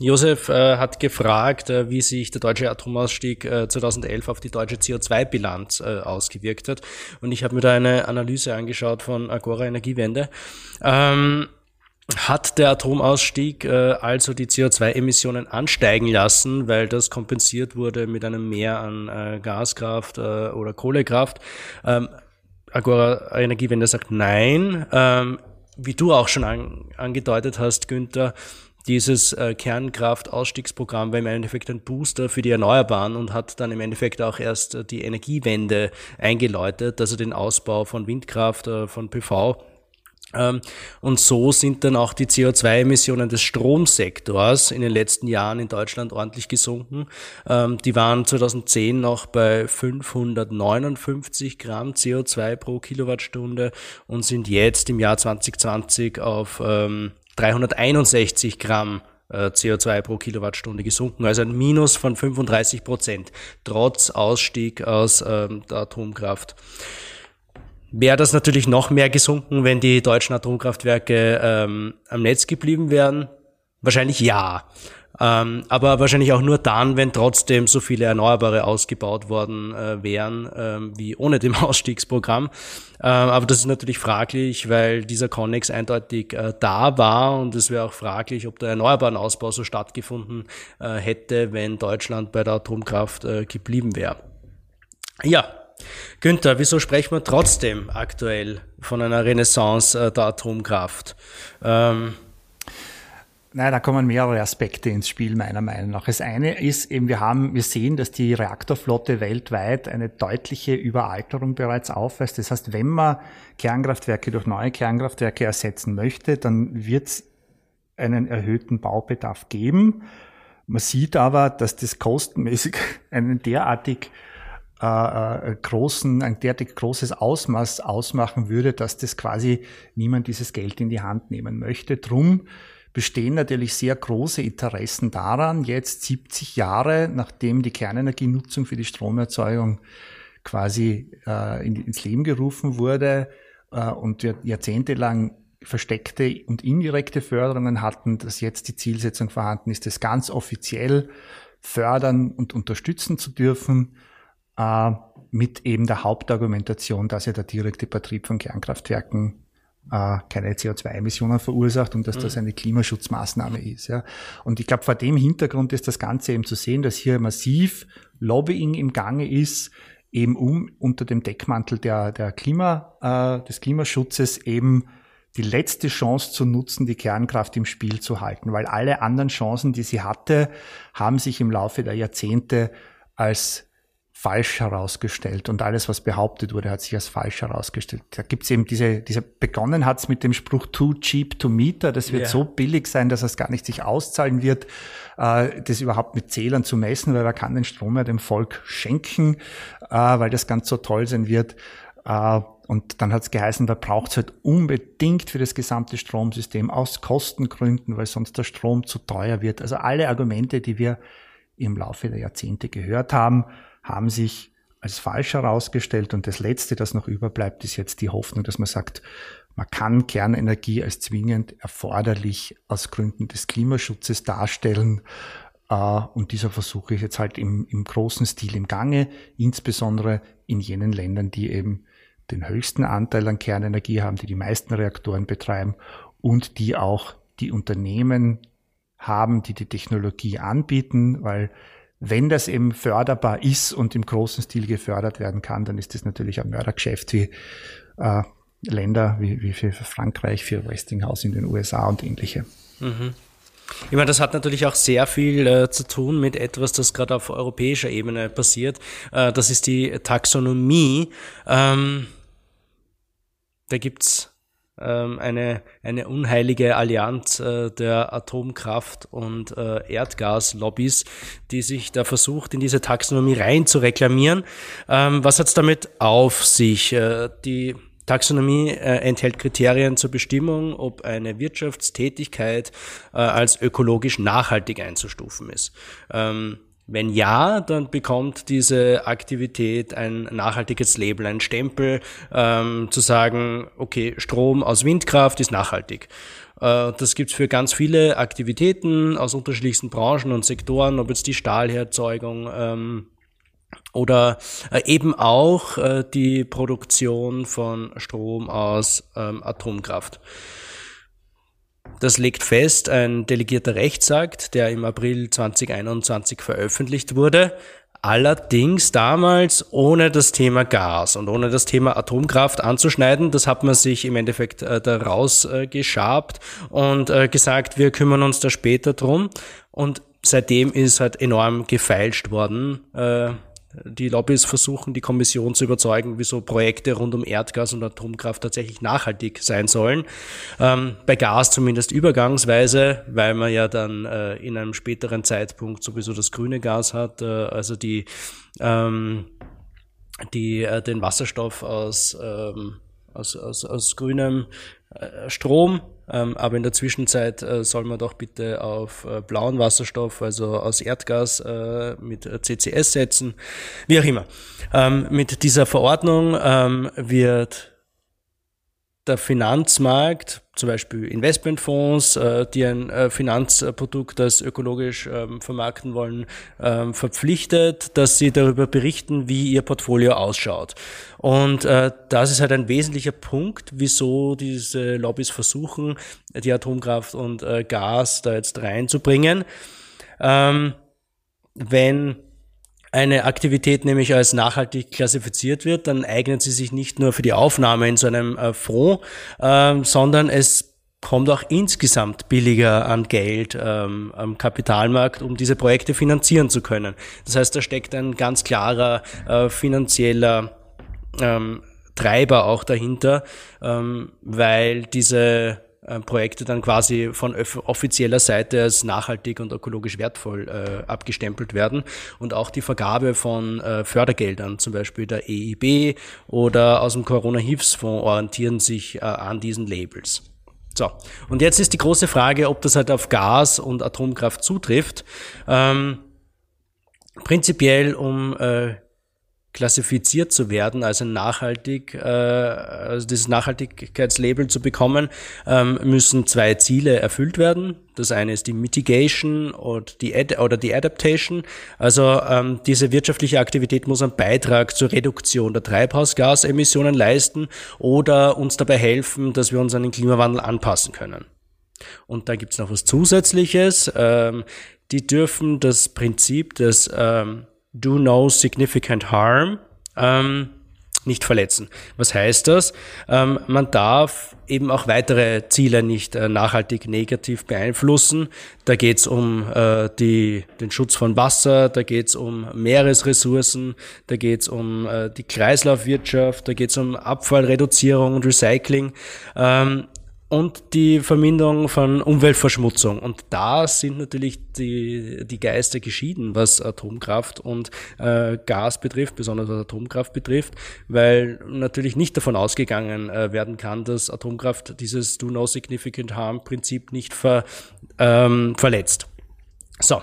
S1: Josef äh, hat gefragt, äh, wie sich der deutsche Atomausstieg äh, 2011 auf die deutsche CO2-Bilanz äh, ausgewirkt hat. Und ich habe mir da eine Analyse angeschaut von Agora Energiewende. Ähm, hat der Atomausstieg äh, also die CO2-Emissionen ansteigen lassen, weil das kompensiert wurde mit einem Mehr an äh, Gaskraft äh, oder Kohlekraft. Ähm, Agora Energiewende sagt nein. Ähm, wie du auch schon an, angedeutet hast, Günther, dieses äh, Kernkraftausstiegsprogramm war im Endeffekt ein Booster für die Erneuerbaren und hat dann im Endeffekt auch erst äh, die Energiewende eingeläutet, also den Ausbau von Windkraft, äh, von PV und so sind dann auch die CO2-Emissionen des Stromsektors in den letzten Jahren in Deutschland ordentlich gesunken. Ähm, die waren 2010 noch bei 559 Gramm CO2 pro Kilowattstunde und sind jetzt im Jahr 2020 auf 361 ähm, Gramm äh, CO2 pro Kilowattstunde gesunken, also ein Minus von 35 Prozent, trotz Ausstieg aus der Atomkraft wäre das natürlich noch mehr gesunken, wenn die deutschen Atomkraftwerke ähm, am Netz geblieben wären? Wahrscheinlich ja. Ähm, aber wahrscheinlich auch nur dann, wenn trotzdem so viele Erneuerbare ausgebaut worden äh, wären, ähm, wie ohne dem Ausstiegsprogramm. Ähm, aber das ist natürlich fraglich, weil dieser Connex eindeutig äh, da war und es wäre auch fraglich, ob der erneuerbaren Ausbau so stattgefunden äh, hätte, wenn Deutschland bei der Atomkraft äh, geblieben wäre. Ja, Günther, wieso sprechen wir trotzdem aktuell von einer Renaissance äh, der Atomkraft? Ähm,
S2: Naja, da kommen mehrere Aspekte ins Spiel, meiner Meinung nach. Das eine ist eben, wir haben, wir sehen, dass die Reaktorflotte weltweit eine deutliche Überalterung bereits aufweist. Das heißt, wenn man Kernkraftwerke durch neue Kernkraftwerke ersetzen möchte, dann wird es einen erhöhten Baubedarf geben. Man sieht aber, dass das kostenmäßig einen derartig äh, äh, großen, ein derartig großes Ausmaß ausmachen würde, dass das quasi niemand dieses Geld in die Hand nehmen möchte. Drum bestehen natürlich sehr große Interessen daran, jetzt 70 Jahre, nachdem die Kernenergienutzung für die Stromerzeugung quasi äh, in, ins Leben gerufen wurde äh, und wir jahrzehntelang versteckte und indirekte Förderungen hatten, dass jetzt die Zielsetzung vorhanden ist, das ganz offiziell fördern und unterstützen zu dürfen, äh, mit eben der Hauptargumentation, dass ja der direkte Betrieb von Kernkraftwerken äh, keine CO2-Emissionen verursacht und dass das mhm. eine Klimaschutzmaßnahme ist. Ja. Und ich glaube, vor dem Hintergrund ist das Ganze eben zu sehen, dass hier massiv Lobbying im Gange ist, eben um unter dem Deckmantel der, der Klima, äh, des Klimaschutzes eben die letzte Chance zu nutzen, die Kernkraft im Spiel zu halten, weil alle anderen Chancen, die sie hatte, haben sich im Laufe der Jahrzehnte als falsch herausgestellt und alles, was behauptet wurde, hat sich als falsch herausgestellt. Da gibt's eben diese, diese begonnen hat's mit dem Spruch too cheap to meter, das wird yeah. so billig sein, dass es gar nicht sich auszahlen wird, äh, das überhaupt mit Zählern zu messen, weil man kann den Strom ja dem Volk schenken, äh, weil das ganz so toll sein wird. Äh, und dann hat's geheißen, da braucht's halt unbedingt für das gesamte Stromsystem aus Kostengründen, weil sonst der Strom zu teuer wird. Also alle Argumente, die wir im Laufe der Jahrzehnte gehört haben, haben sich als falsch herausgestellt. Und das Letzte, das noch überbleibt, ist jetzt die Hoffnung, dass man sagt, man kann Kernenergie als zwingend erforderlich aus Gründen des Klimaschutzes darstellen. Äh, und dieser Versuch ist jetzt halt im, im großen Stil im Gange, insbesondere in jenen Ländern, die eben den höchsten Anteil an Kernenergie haben, die die meisten Reaktoren betreiben und die auch die Unternehmen haben, die die Technologie anbieten, weil wenn das eben förderbar ist und im großen Stil gefördert werden kann, dann ist das natürlich ein Mördergeschäft wie äh, Länder wie, wie für Frankreich, für Westinghouse in den USA und ähnliche. Mhm.
S1: Ich meine, das hat natürlich auch sehr viel äh, zu tun mit etwas, das gerade auf europäischer Ebene passiert. Äh, das ist die Taxonomie. Ähm, da gibt's ähm, eine, eine unheilige Allianz äh, der Atomkraft- und äh, Erdgaslobbys, die sich da versucht, in diese Taxonomie rein zu reklamieren. Ähm, was hat's damit auf sich? Äh, die Taxonomie äh, enthält Kriterien zur Bestimmung, ob eine Wirtschaftstätigkeit äh, als ökologisch nachhaltig einzustufen ist. Ähm, wenn ja, dann bekommt diese Aktivität ein nachhaltiges Label, ein Stempel, ähm, zu sagen, okay, Strom aus Windkraft ist nachhaltig. Äh, das gibt's für ganz viele Aktivitäten aus unterschiedlichsten Branchen und Sektoren, ob jetzt die Stahlherzeugung ähm, oder äh, eben auch äh, die Produktion von Strom aus ähm, Atomkraft. Das legt fest ein delegierter Rechtsakt, der im April 2021 veröffentlicht wurde. Allerdings damals ohne das Thema Gas und ohne das Thema Atomkraft anzuschneiden. Das hat man sich im Endeffekt äh, da rausgeschabt äh, und äh, gesagt, wir kümmern uns da später drum. Und seitdem ist halt enorm gefeilscht worden. Äh, die Lobbys versuchen, die Kommission zu überzeugen, wieso Projekte rund um Erdgas und Atomkraft tatsächlich nachhaltig sein sollen. Ähm, bei Gas zumindest übergangsweise, weil man ja dann äh, in einem späteren Zeitpunkt sowieso das grüne Gas hat, äh, also die, ähm, die äh, den Wasserstoff aus, ähm, aus, aus, aus grünem äh, Strom ähm, aber in der Zwischenzeit äh, soll man doch bitte auf äh, blauen Wasserstoff, also aus Erdgas äh, mit CCS setzen, wie auch immer. Ähm, mit dieser Verordnung ähm, wird der Finanzmarkt, zum Beispiel Investmentfonds, äh, die ein äh, Finanzprodukt als ökologisch ähm, vermarkten wollen, ähm, verpflichtet, dass sie darüber berichten, wie ihr Portfolio ausschaut. Und äh, das ist halt ein wesentlicher Punkt, wieso diese Lobbys versuchen, die Atomkraft und äh, Gas da jetzt reinzubringen. Ähm, wenn eine Aktivität nämlich als nachhaltig klassifiziert wird, dann eignet sie sich nicht nur für die Aufnahme in so einem äh, Fonds, äh, sondern es kommt auch insgesamt billiger an Geld ähm, am Kapitalmarkt, um diese Projekte finanzieren zu können. Das heißt, da steckt ein ganz klarer äh, finanzieller ähm, Treiber auch dahinter, ähm, weil diese Projekte dann quasi von offizieller Seite als nachhaltig und ökologisch wertvoll äh, abgestempelt werden und auch die Vergabe von äh, Fördergeldern, zum Beispiel der EIB oder aus dem Corona-Hilfsfonds orientieren sich äh, an diesen Labels. So, und jetzt ist die große Frage, ob das halt auf Gas und Atomkraft zutrifft. Ähm, prinzipiell, um äh, klassifiziert zu werden, also nachhaltig, äh, also dieses Nachhaltigkeitslabel zu bekommen, ähm, müssen zwei Ziele erfüllt werden. Das eine ist die Mitigation und die Ad oder die Adaptation. Also ähm, diese wirtschaftliche Aktivität muss einen Beitrag zur Reduktion der Treibhausgasemissionen leisten oder uns dabei helfen, dass wir uns an den Klimawandel anpassen können. Und dann gibt's noch was Zusätzliches. Ähm, die dürfen das Prinzip des ähm, do no significant harm ähm, nicht verletzen. Was heißt das? Ähm, man darf eben auch weitere Ziele nicht äh, nachhaltig negativ beeinflussen. Da geht es um äh, die, den Schutz von Wasser, da geht es um Meeresressourcen, da geht es um äh, die Kreislaufwirtschaft, da geht es um Abfallreduzierung und Recycling. Ähm, und die Verminderung von Umweltverschmutzung. Und da sind natürlich die, die Geister geschieden, was Atomkraft und äh, Gas betrifft, besonders was Atomkraft betrifft, weil natürlich nicht davon ausgegangen äh, werden kann, dass Atomkraft dieses Do No Significant Harm Prinzip nicht ver, ähm, verletzt. So,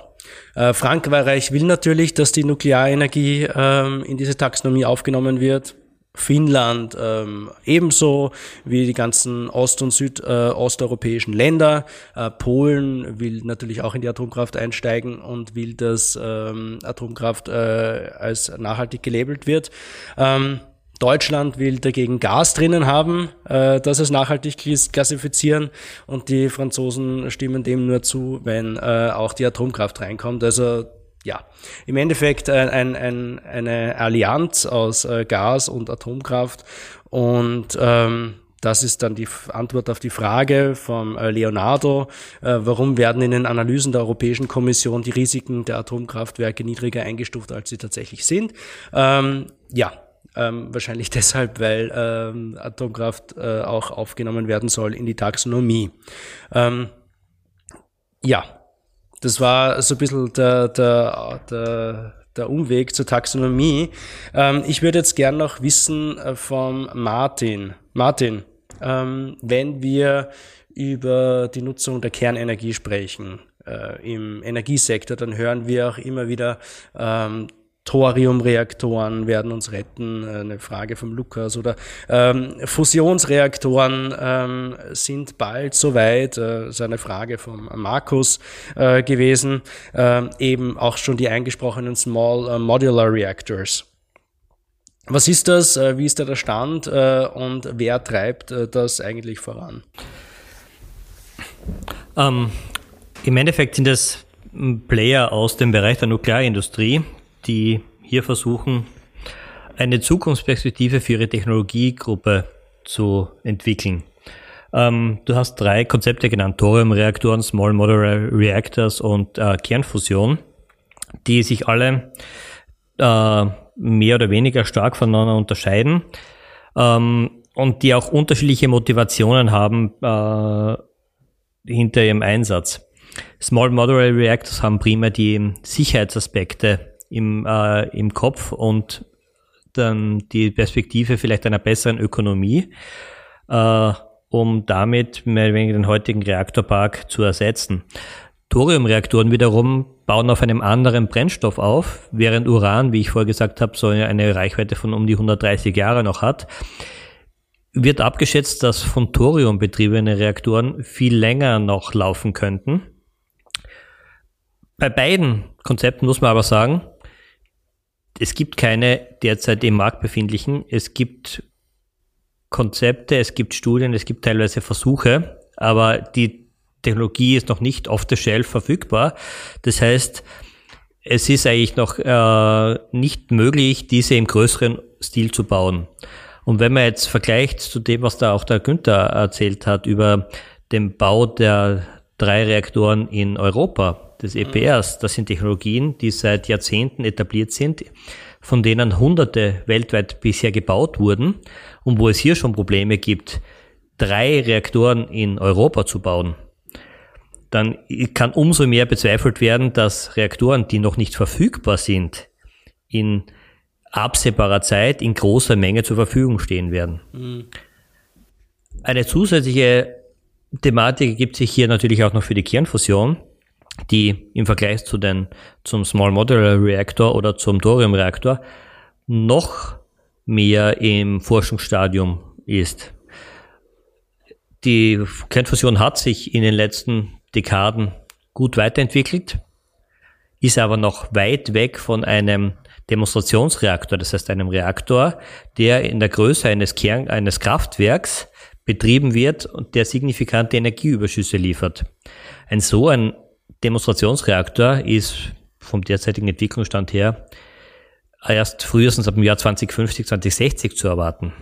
S1: äh, Frankreich will natürlich, dass die Nuklearenergie ähm, in diese Taxonomie aufgenommen wird. Finnland ähm, ebenso wie die ganzen ost- und südosteuropäischen äh, Länder. Äh, Polen will natürlich auch in die Atomkraft einsteigen und will, dass ähm, Atomkraft äh, als nachhaltig gelabelt wird. Ähm, Deutschland will dagegen Gas drinnen haben, äh, das es nachhaltig klassifizieren und die Franzosen stimmen dem nur zu, wenn äh, auch die Atomkraft reinkommt. Also ja, im Endeffekt ein, ein, ein, eine Allianz aus äh, Gas und Atomkraft und ähm, das ist dann die Antwort auf die Frage vom äh, Leonardo, äh, warum werden in den Analysen der Europäischen Kommission die Risiken der Atomkraftwerke niedriger eingestuft, als sie tatsächlich sind. Ähm, ja, ähm, wahrscheinlich deshalb, weil ähm, Atomkraft äh, auch aufgenommen werden soll in die Taxonomie. Ähm, ja, das war so ein bisschen der, der, der, der Umweg zur Taxonomie. Ähm, ich würde jetzt gern noch wissen äh, vom Martin. Martin, ähm, wenn wir über die Nutzung der Kernenergie sprechen, äh, im Energiesektor, dann hören wir auch immer wieder ähm, Thoriumreaktoren werden uns retten, äh, eine Frage vom Lukas, oder ähm, Fusionsreaktoren ähm, sind bald soweit, äh, ist eine Frage vom Markus äh, gewesen, äh, eben auch schon die eingesprochenen Small äh, Modular Reactors. Was ist das? Äh, wie ist da der Stand äh, und wer treibt äh, das eigentlich voran?
S3: Ähm, Im Endeffekt sind es Player aus dem Bereich der Nuklearindustrie, die hier versuchen, eine Zukunftsperspektive für ihre Technologiegruppe zu entwickeln. Ähm, du hast drei Konzepte genannt, Thoriumreaktoren, Small Modular Reactors und äh, Kernfusion, die sich alle äh, mehr oder weniger stark voneinander unterscheiden ähm, und die auch unterschiedliche Motivationen haben äh, hinter ihrem Einsatz. Small Modular Reactors haben primär die Sicherheitsaspekte im, äh, im Kopf und dann die Perspektive vielleicht einer besseren Ökonomie, äh, um damit mehr oder weniger den heutigen Reaktorpark zu ersetzen. Thoriumreaktoren wiederum bauen auf einem anderen Brennstoff auf, während Uran, wie ich vorher gesagt habe, so eine Reichweite von um die 130 Jahre noch hat. Wird abgeschätzt, dass von Thorium betriebene Reaktoren viel länger noch laufen könnten. Bei beiden Konzepten muss man aber sagen, es gibt keine derzeit im Markt befindlichen. Es gibt Konzepte, es gibt Studien, es gibt teilweise Versuche, aber die Technologie ist noch nicht off the shelf verfügbar. Das heißt, es ist eigentlich noch äh, nicht möglich, diese im größeren Stil zu bauen. Und wenn man jetzt vergleicht zu dem, was da auch der Günther erzählt hat über dem Bau der drei Reaktoren in Europa, des
S1: Mhm.
S3: EPRs. Das sind Technologien, die seit Jahrzehnten etabliert sind, von denen Hunderte weltweit bisher gebaut wurden und wo es hier schon Probleme gibt, drei Reaktoren in Europa zu bauen. Dann kann umso mehr bezweifelt werden, dass Reaktoren, die noch nicht verfügbar sind, in absehbarer Zeit in großer Menge zur Verfügung stehen werden. Eine zusätzliche Thematik gibt sich hier natürlich auch noch für die Kernfusion, die im Vergleich zu den, zum Small Modular Reactor oder zum Thorium Reaktor noch mehr im Forschungsstadium ist. Die Kernfusion hat sich in den letzten Dekaden gut weiterentwickelt, ist aber noch weit weg von einem Demonstrationsreaktor, das heißt einem Reaktor, der in der Größe eines Kern, eines Kraftwerks betrieben wird und der signifikante Energieüberschüsse liefert. Ein so ein Demonstrationsreaktor ist vom derzeitigen Entwicklungsstand her erst frühestens ab dem Jahr 2050, 2060 zu erwarten.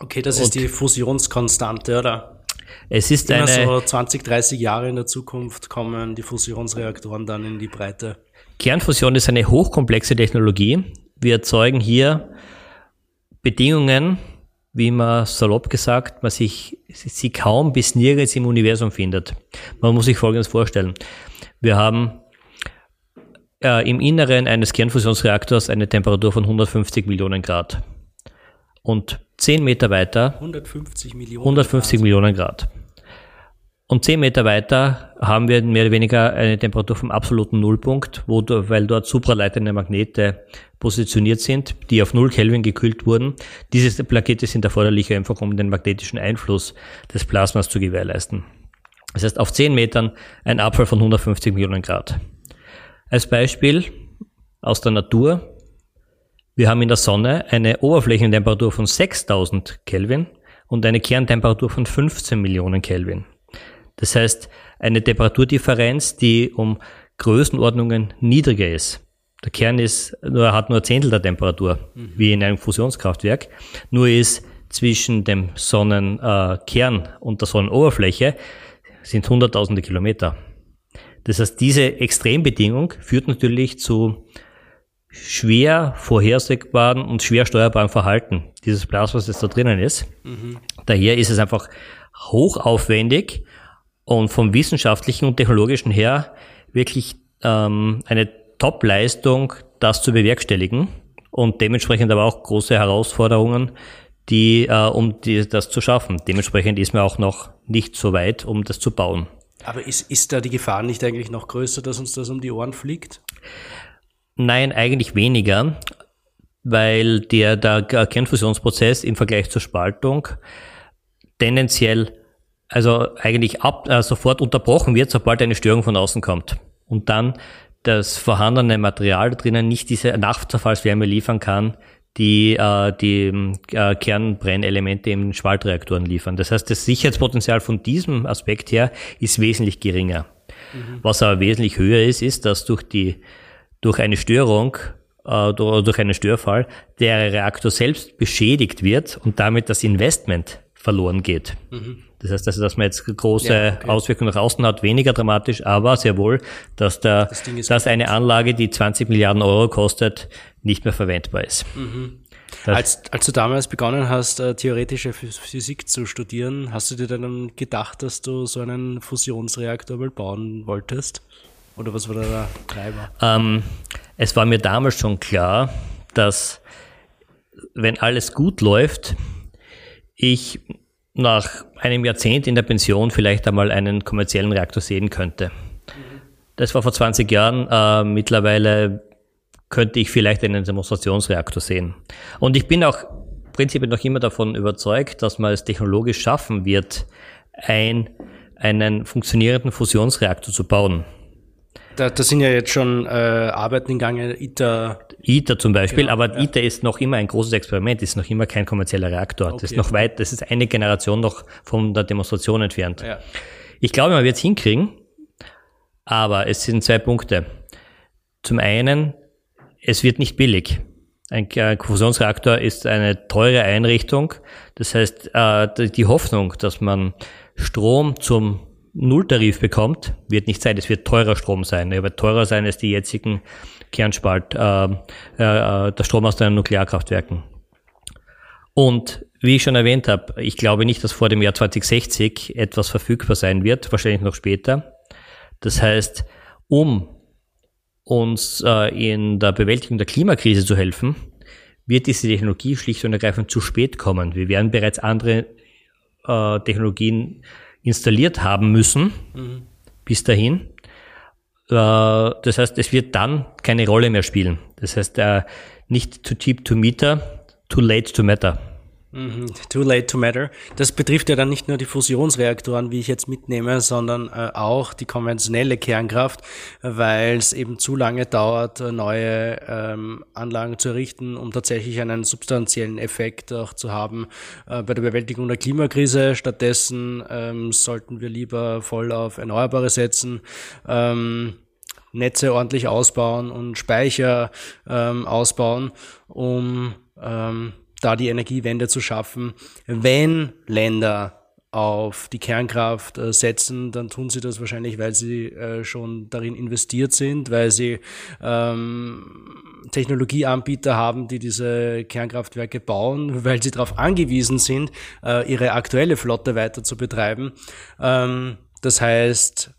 S1: Okay, das ist
S3: Und-
S1: die Fusionskonstante, oder?
S3: Es ist
S1: Immer
S3: eine
S1: so 20, 30 Jahre in der Zukunft kommen die Fusionsreaktoren dann in die Breite.
S3: Kernfusion ist eine hochkomplexe Technologie. Wir erzeugen hier Bedingungen, wie man salopp gesagt, man sich sie kaum bis nirgends im Universum findet. Man muss sich Folgendes vorstellen. Wir haben äh, im Inneren eines Kernfusionsreaktors eine Temperatur von 150 Millionen Grad. Und 10 Meter weiter
S1: 150 Millionen.
S3: 150 Millionen Grad. Und 10 Meter weiter haben wir mehr oder weniger eine Temperatur vom absoluten Nullpunkt, wo, weil dort supraleitende Magnete positioniert sind, die auf 0 Kelvin gekühlt wurden. Diese Plakette sind erforderlich einfach, um den magnetischen Einfluss des Plasmas zu gewährleisten. Das heißt, auf 10 Metern ein Abfall von 150 Millionen Grad. Als Beispiel aus der Natur. Wir haben in der Sonne eine Oberflächentemperatur von 6000 Kelvin und eine Kerntemperatur von 15 Millionen Kelvin. Das heißt, eine Temperaturdifferenz, die um Größenordnungen niedriger ist. Der Kern ist, nur, hat nur ein Zehntel der Temperatur, wie in einem Fusionskraftwerk. Nur ist zwischen dem Sonnenkern äh, und der Sonnenoberfläche sind hunderttausende Kilometer. Das heißt, diese Extrembedingung führt natürlich zu schwer vorhersehbaren und schwer steuerbaren Verhalten dieses Plasmas, das da drinnen ist. Daher ist es einfach hochaufwendig und vom wissenschaftlichen und technologischen her wirklich ähm, eine Top-Leistung, das zu bewerkstelligen und dementsprechend aber auch große Herausforderungen, die, äh, um die, das zu schaffen. Dementsprechend ist man auch noch nicht so weit, um das zu bauen.
S1: Aber ist, ist da die Gefahr nicht eigentlich noch größer, dass uns das um die Ohren fliegt?
S3: Nein, eigentlich weniger, weil der, der Kernfusionsprozess im Vergleich zur Spaltung tendenziell, also eigentlich ab, äh, sofort unterbrochen wird, sobald eine Störung von außen kommt. Und dann das vorhandene Material drinnen nicht diese Nachzerfallswärme liefern kann, die äh, die äh, Kernbrennelemente in Spaltreaktoren liefern. Das heißt, das Sicherheitspotenzial von diesem Aspekt her ist wesentlich geringer. Was aber wesentlich höher ist, ist, dass durch die durch eine Störung äh, durch einen Störfall der Reaktor selbst beschädigt wird und damit das Investment verloren geht. Das heißt, also, dass man jetzt große
S1: Ja, okay.
S3: Auswirkungen nach außen hat, weniger dramatisch, aber sehr wohl, dass, der,
S1: Das
S3: dass eine Anlage, die 20 Milliarden Euro kostet, nicht mehr verwendbar ist. Das-
S1: Als, als du damals begonnen hast, äh, theoretische Phys- Physik zu studieren, hast du dir dann gedacht, dass du so einen Fusionsreaktor mal bauen wolltest? Oder was war da der Treiber?
S3: Ähm, es war mir damals schon klar, dass wenn alles gut läuft, ich nach einem Jahrzehnt in der Pension vielleicht einmal einen kommerziellen Reaktor sehen könnte. Das war vor 20 Jahren. Äh, mittlerweile könnte ich vielleicht einen Demonstrationsreaktor sehen. Und ich bin auch prinzipiell noch immer davon überzeugt, dass man es technologisch schaffen wird, ein, einen funktionierenden Fusionsreaktor zu bauen.
S1: Da, da sind ja jetzt schon äh, Arbeiten in Gange, ITER.
S3: ITER zum Beispiel,
S1: Genau,
S3: aber
S1: ja.
S3: ITER ist noch immer ein großes Experiment, ist noch immer kein kommerzieller Reaktor. Das ist
S1: Okay.
S3: noch weit, das ist eine Generation noch von der Demonstration entfernt.
S1: Ja.
S3: Ich glaube, man wird es hinkriegen, aber es sind zwei Punkte. Zum einen, es wird nicht billig. Ein Fusionsreaktor ist eine teure Einrichtung. Das heißt, äh, die Hoffnung, dass man Strom zum Nulltarif bekommt, wird nicht sein. Es wird teurer Strom sein. Er wird teurer sein als die jetzigen Kernspalt, äh, äh, der Strom aus den Nuklearkraftwerken. Und wie ich schon erwähnt habe, ich glaube nicht, dass vor dem Jahr 2060 etwas verfügbar sein wird, wahrscheinlich noch später. Das heißt, um uns äh, in der Bewältigung der Klimakrise zu helfen, wird diese Technologie schlicht und ergreifend zu spät kommen. Wir werden bereits andere äh, Technologien installiert haben müssen mhm. bis dahin. Äh, das heißt, es wird dann keine Rolle mehr spielen. Das heißt, äh, nicht too cheap to meter, too late to matter.
S1: Mhm. Too late to matter. Das betrifft ja dann nicht nur die Fusionsreaktoren, wie ich jetzt mitnehme, sondern äh, auch die konventionelle Kernkraft, weil es eben zu lange dauert, äh, neue ähm, Anlagen zu errichten, um tatsächlich einen substanziellen Effekt auch zu haben äh, bei der Bewältigung der Klimakrise. Stattdessen ähm, sollten wir lieber voll auf Erneuerbare setzen. Ähm, Netze ordentlich ausbauen und Speicher ähm, ausbauen, um ähm, da die Energiewende zu schaffen. Wenn Länder auf die Kernkraft äh, setzen, dann tun sie das wahrscheinlich, weil sie äh, schon darin investiert sind, weil sie ähm, Technologieanbieter haben, die diese Kernkraftwerke bauen, weil sie darauf angewiesen sind, äh, ihre aktuelle Flotte weiter zu betreiben. Ähm, das heißt,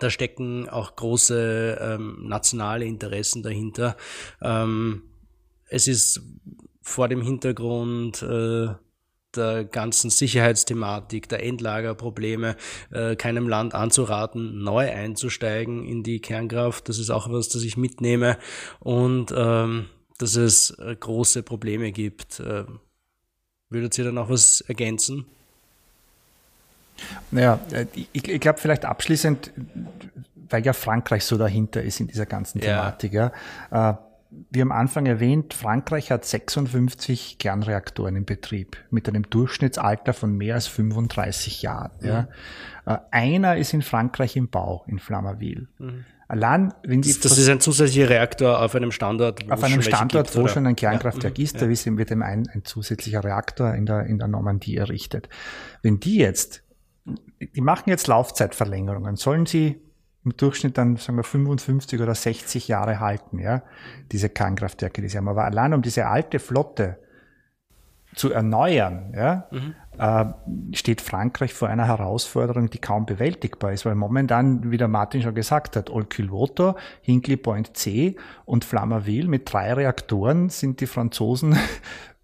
S1: da stecken auch große ähm, nationale Interessen dahinter. Ähm, es ist vor dem Hintergrund äh, der ganzen Sicherheitsthematik, der Endlagerprobleme, äh, keinem Land anzuraten, neu einzusteigen in die Kernkraft. Das ist auch was, das ich mitnehme. Und ähm, dass es äh, große Probleme gibt. Äh, würdet ihr da noch was ergänzen?
S2: Naja, äh, ich, ich glaube vielleicht abschließend, weil ja Frankreich so dahinter ist in dieser ganzen Thematik. Ja. ja äh, wie am Anfang erwähnt, Frankreich hat 56 Kernreaktoren im Betrieb mit einem Durchschnittsalter von mehr als 35 Jahren. Mhm. Ja. Äh, einer ist in Frankreich im Bau, in Flamerville. Mhm. Allein, wenn die
S1: das, das ist ein zusätzlicher Reaktor auf einem Standort,
S2: wo auf einem Standort, gibt, wo oder? schon ein Kernkraftwerk ja. ist, da ja. wird eben ein, ein zusätzlicher Reaktor in der, in der Normandie errichtet. Wenn die jetzt, die machen jetzt Laufzeitverlängerungen, sollen sie im Durchschnitt dann, sagen wir, 55 oder 60 Jahre halten, ja, diese Kernkraftwerke, die sie haben. Aber allein um diese alte Flotte zu erneuern, ja, mhm. äh, steht Frankreich vor einer Herausforderung, die kaum bewältigbar ist, weil momentan, wie der Martin schon gesagt hat, Olkiluoto, Hinkley Point C und Flamerville mit drei Reaktoren sind die Franzosen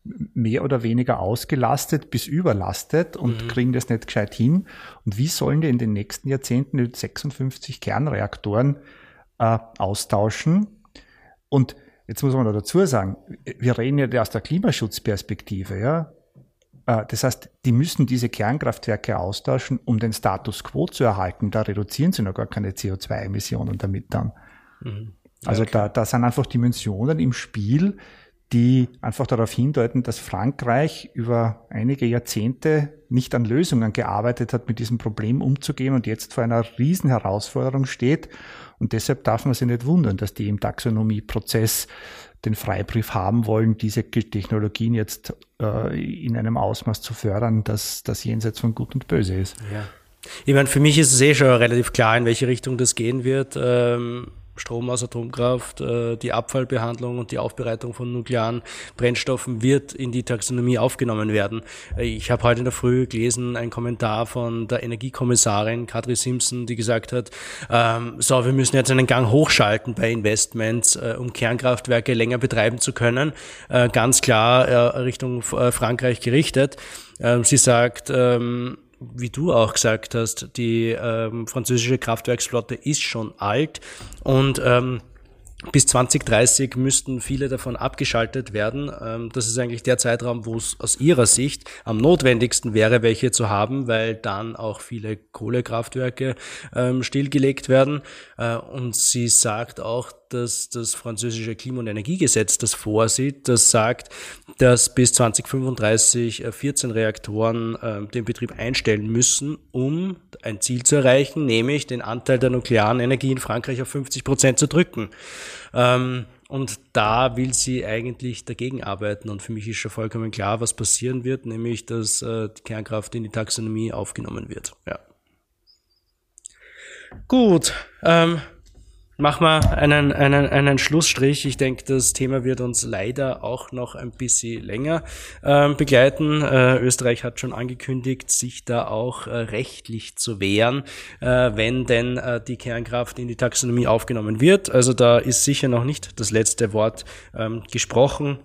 S2: mehr oder weniger ausgelastet bis überlastet und mhm. kriegen das nicht gescheit hin. Und wie sollen die in den nächsten Jahrzehnten die 56 Kernreaktoren äh, austauschen? Und jetzt muss man dazu sagen, wir reden ja aus der Klimaschutzperspektive, ja. Äh, das heißt, die müssen diese Kernkraftwerke austauschen, um den Status quo zu erhalten. Da reduzieren sie noch gar keine CO2-Emissionen damit dann. Mhm. Also okay. da, da sind einfach Dimensionen im Spiel, die einfach darauf hindeuten, dass Frankreich über einige Jahrzehnte nicht an Lösungen gearbeitet hat, mit diesem Problem umzugehen und jetzt vor einer riesen Herausforderung steht. Und deshalb darf man sich nicht wundern, dass die im Taxonomieprozess den Freibrief haben wollen, diese Technologien jetzt äh, in einem Ausmaß zu fördern, dass das jenseits von Gut und Böse ist.
S1: Ja. Ich meine, für mich ist es eh schon relativ klar, in welche Richtung das gehen wird. Ähm Strom aus Atomkraft, äh, die Abfallbehandlung und die Aufbereitung von nuklearen Brennstoffen wird in die Taxonomie aufgenommen werden. Äh, ich habe heute in der Früh gelesen, einen Kommentar von der Energiekommissarin Kadri Simpson, die gesagt hat, ähm, so, wir müssen jetzt einen Gang hochschalten bei Investments, äh, um Kernkraftwerke länger betreiben zu können. Ganz klar Richtung Frankreich gerichtet. Ähm, sie sagt, ähm, wie du auch gesagt hast, die ähm, französische Kraftwerksflotte ist schon alt und ähm, bis 2030 müssten viele davon abgeschaltet werden. Ähm, das ist eigentlich der Zeitraum, wo es aus ihrer Sicht am notwendigsten wäre, welche zu haben, weil dann auch viele Kohlekraftwerke ähm, stillgelegt werden. Äh, und sie sagt auch, dass das französische Klima- und Energiegesetz das vorsieht, das sagt, dass bis 2035 14 äh, Reaktoren äh, den Betrieb einstellen müssen, um ein Ziel zu erreichen, nämlich den Anteil der nuklearen Energie in Frankreich auf 50 Prozent zu drücken. Ähm, und da will sie eigentlich dagegen arbeiten. Und für mich ist schon vollkommen klar, was passieren wird, nämlich dass äh, die Kernkraft in die Taxonomie aufgenommen wird. Ja. Gut, ähm, Mach mal einen, einen, einen Schlussstrich. Ich denke, das Thema wird uns leider auch noch ein bisschen länger ähm, begleiten. Äh, Österreich hat schon angekündigt, sich da auch äh, rechtlich zu wehren, äh, wenn denn äh, die Kernkraft in die Taxonomie aufgenommen wird. Also da ist sicher noch nicht das letzte Wort ähm, gesprochen.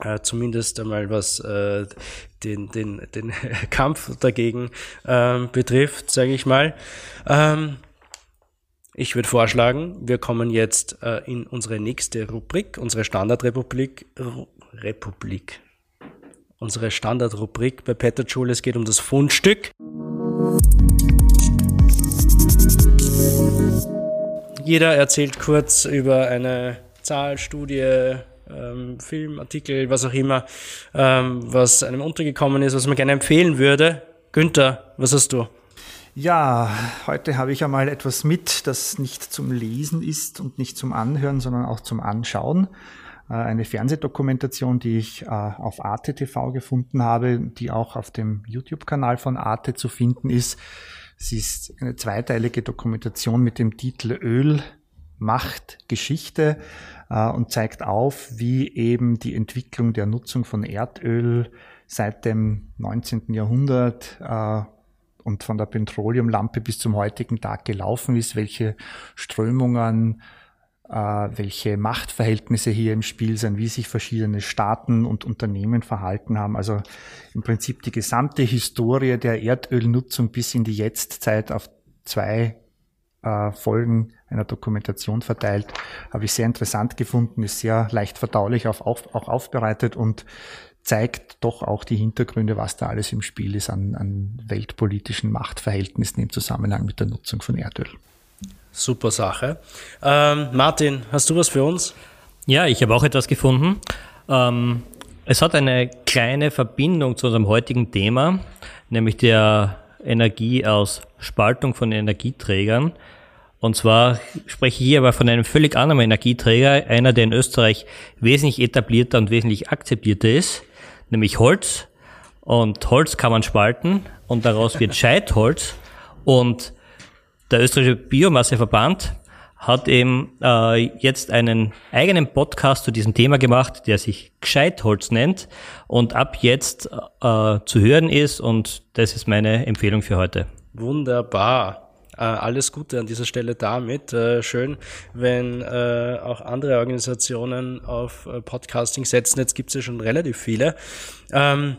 S1: Äh, zumindest einmal was äh, den, den, den Kampf dagegen ähm, betrifft, sage ich mal. Ähm, ich würde vorschlagen, wir kommen jetzt äh, in unsere nächste Rubrik, unsere Standardrepublik, Republik. Unsere Standardrubrik bei Peter Schule. Es geht um das Fundstück. Jeder erzählt kurz über eine Zahl, Studie, ähm, Film, Artikel, was auch immer, ähm, was einem untergekommen ist, was man gerne empfehlen würde. Günther, was hast du?
S2: Ja, heute habe ich einmal etwas mit, das nicht zum Lesen ist und nicht zum Anhören, sondern auch zum Anschauen. Äh, eine Fernsehdokumentation, die ich äh, auf Arte TV gefunden habe, die auch auf dem YouTube-Kanal von Arte zu finden ist. Sie ist eine zweiteilige Dokumentation mit dem Titel Öl, Macht, Geschichte äh, und zeigt auf, wie eben die Entwicklung der Nutzung von Erdöl seit dem 19. Jahrhundert und von der Petroleumlampe bis zum heutigen Tag gelaufen ist, welche Strömungen, äh, welche Machtverhältnisse hier im Spiel sind, wie sich verschiedene Staaten und Unternehmen verhalten haben. Also im Prinzip die gesamte Historie der Erdölnutzung bis in die Jetztzeit auf zwei äh, Folgen einer Dokumentation verteilt, habe ich sehr interessant gefunden, ist sehr leicht verdaulich auf, auf, auch aufbereitet und zeigt doch auch die Hintergründe, was da alles im Spiel ist an, an weltpolitischen Machtverhältnissen im Zusammenhang mit der Nutzung von Erdöl.
S1: Super Sache. Ähm, Martin, hast du was für uns?
S3: Ja, ich habe auch etwas gefunden. Ähm, es hat eine kleine Verbindung zu unserem heutigen Thema, nämlich der Energie aus Spaltung von Energieträgern. Und zwar spreche ich hier aber von einem völlig anderen Energieträger, einer, der in Österreich wesentlich etablierter und wesentlich akzeptierter ist, nämlich Holz. Und Holz kann man spalten und daraus wird Scheitholz. Und der österreichische Biomasseverband hat eben äh, jetzt einen eigenen Podcast zu diesem Thema gemacht, der sich Gescheitholz nennt und ab jetzt äh, zu hören ist. Und das ist meine Empfehlung für heute.
S1: Wunderbar. Äh, alles Gute an dieser Stelle damit. Äh, schön, wenn äh, auch andere Organisationen auf äh, Podcasting setzen. Jetzt gibt es ja schon relativ viele. Ähm,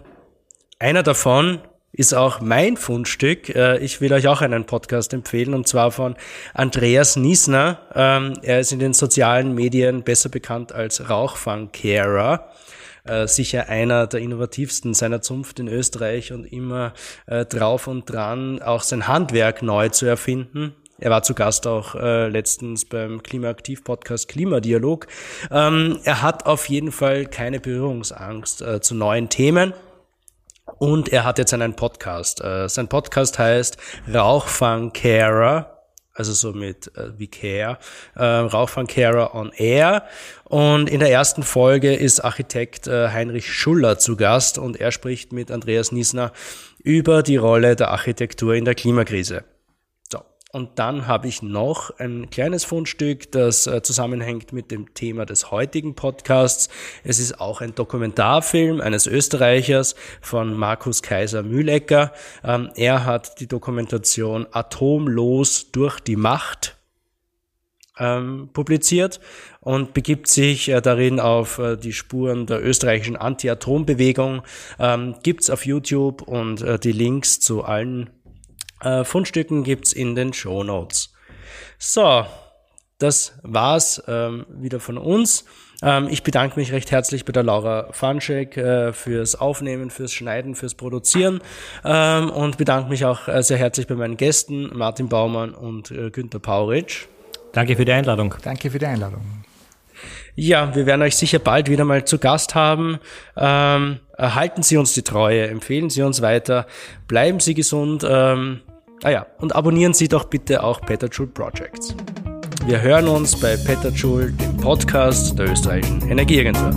S1: einer davon ist auch mein Fundstück. Äh, ich will euch auch einen Podcast empfehlen und zwar von Andreas Niesner. Ähm, er ist in den sozialen Medien besser bekannt als Rauchfangcarer. Äh, sicher einer der innovativsten seiner Zunft in Österreich und immer äh, drauf und dran, auch sein Handwerk neu zu erfinden. Er war zu Gast auch äh, letztens beim Klimaaktiv-Podcast Klimadialog. Ähm, er hat auf jeden Fall keine Berührungsangst äh, zu neuen Themen. Und er hat jetzt einen Podcast. Äh, sein Podcast heißt Rauchfang-Carer also so mit äh, wie Care, äh, Rauchfangcarer on Air. Und in der ersten Folge ist Architekt äh, Heinrich Schuller zu Gast und er spricht mit Andreas Niesner über die Rolle der Architektur in der Klimakrise. Und dann habe ich noch ein kleines Fundstück, das äh, zusammenhängt mit dem Thema des heutigen Podcasts. Es ist auch ein Dokumentarfilm eines Österreichers von Markus Kaiser Mühlecker. Ähm, er hat die Dokumentation Atomlos durch die Macht ähm, publiziert und begibt sich äh, darin auf äh, die Spuren der österreichischen Anti-Atom-Bewegung. Ähm, gibt's auf YouTube und die Links zu allen äh, Fundstücken gibt's in den Show Notes. So, das war's ähm, wieder von uns. Ähm, ich bedanke mich recht herzlich bei der Laura Fanschek äh, fürs Aufnehmen, fürs Schneiden, fürs Produzieren ähm, und bedanke mich auch äh, sehr herzlich bei meinen Gästen Martin Baumann und äh, Günther Pauritsch.
S3: Danke für die Einladung.
S2: Danke für die Einladung.
S1: Ja, wir werden euch sicher bald wieder mal zu Gast haben. Ähm, erhalten Sie uns die Treue, empfehlen Sie uns weiter, bleiben Sie gesund. Ähm, Ah ja, und abonnieren Sie doch bitte auch True Projects. Wir hören uns bei Petterjoule, dem Podcast der österreichischen Energieagentur.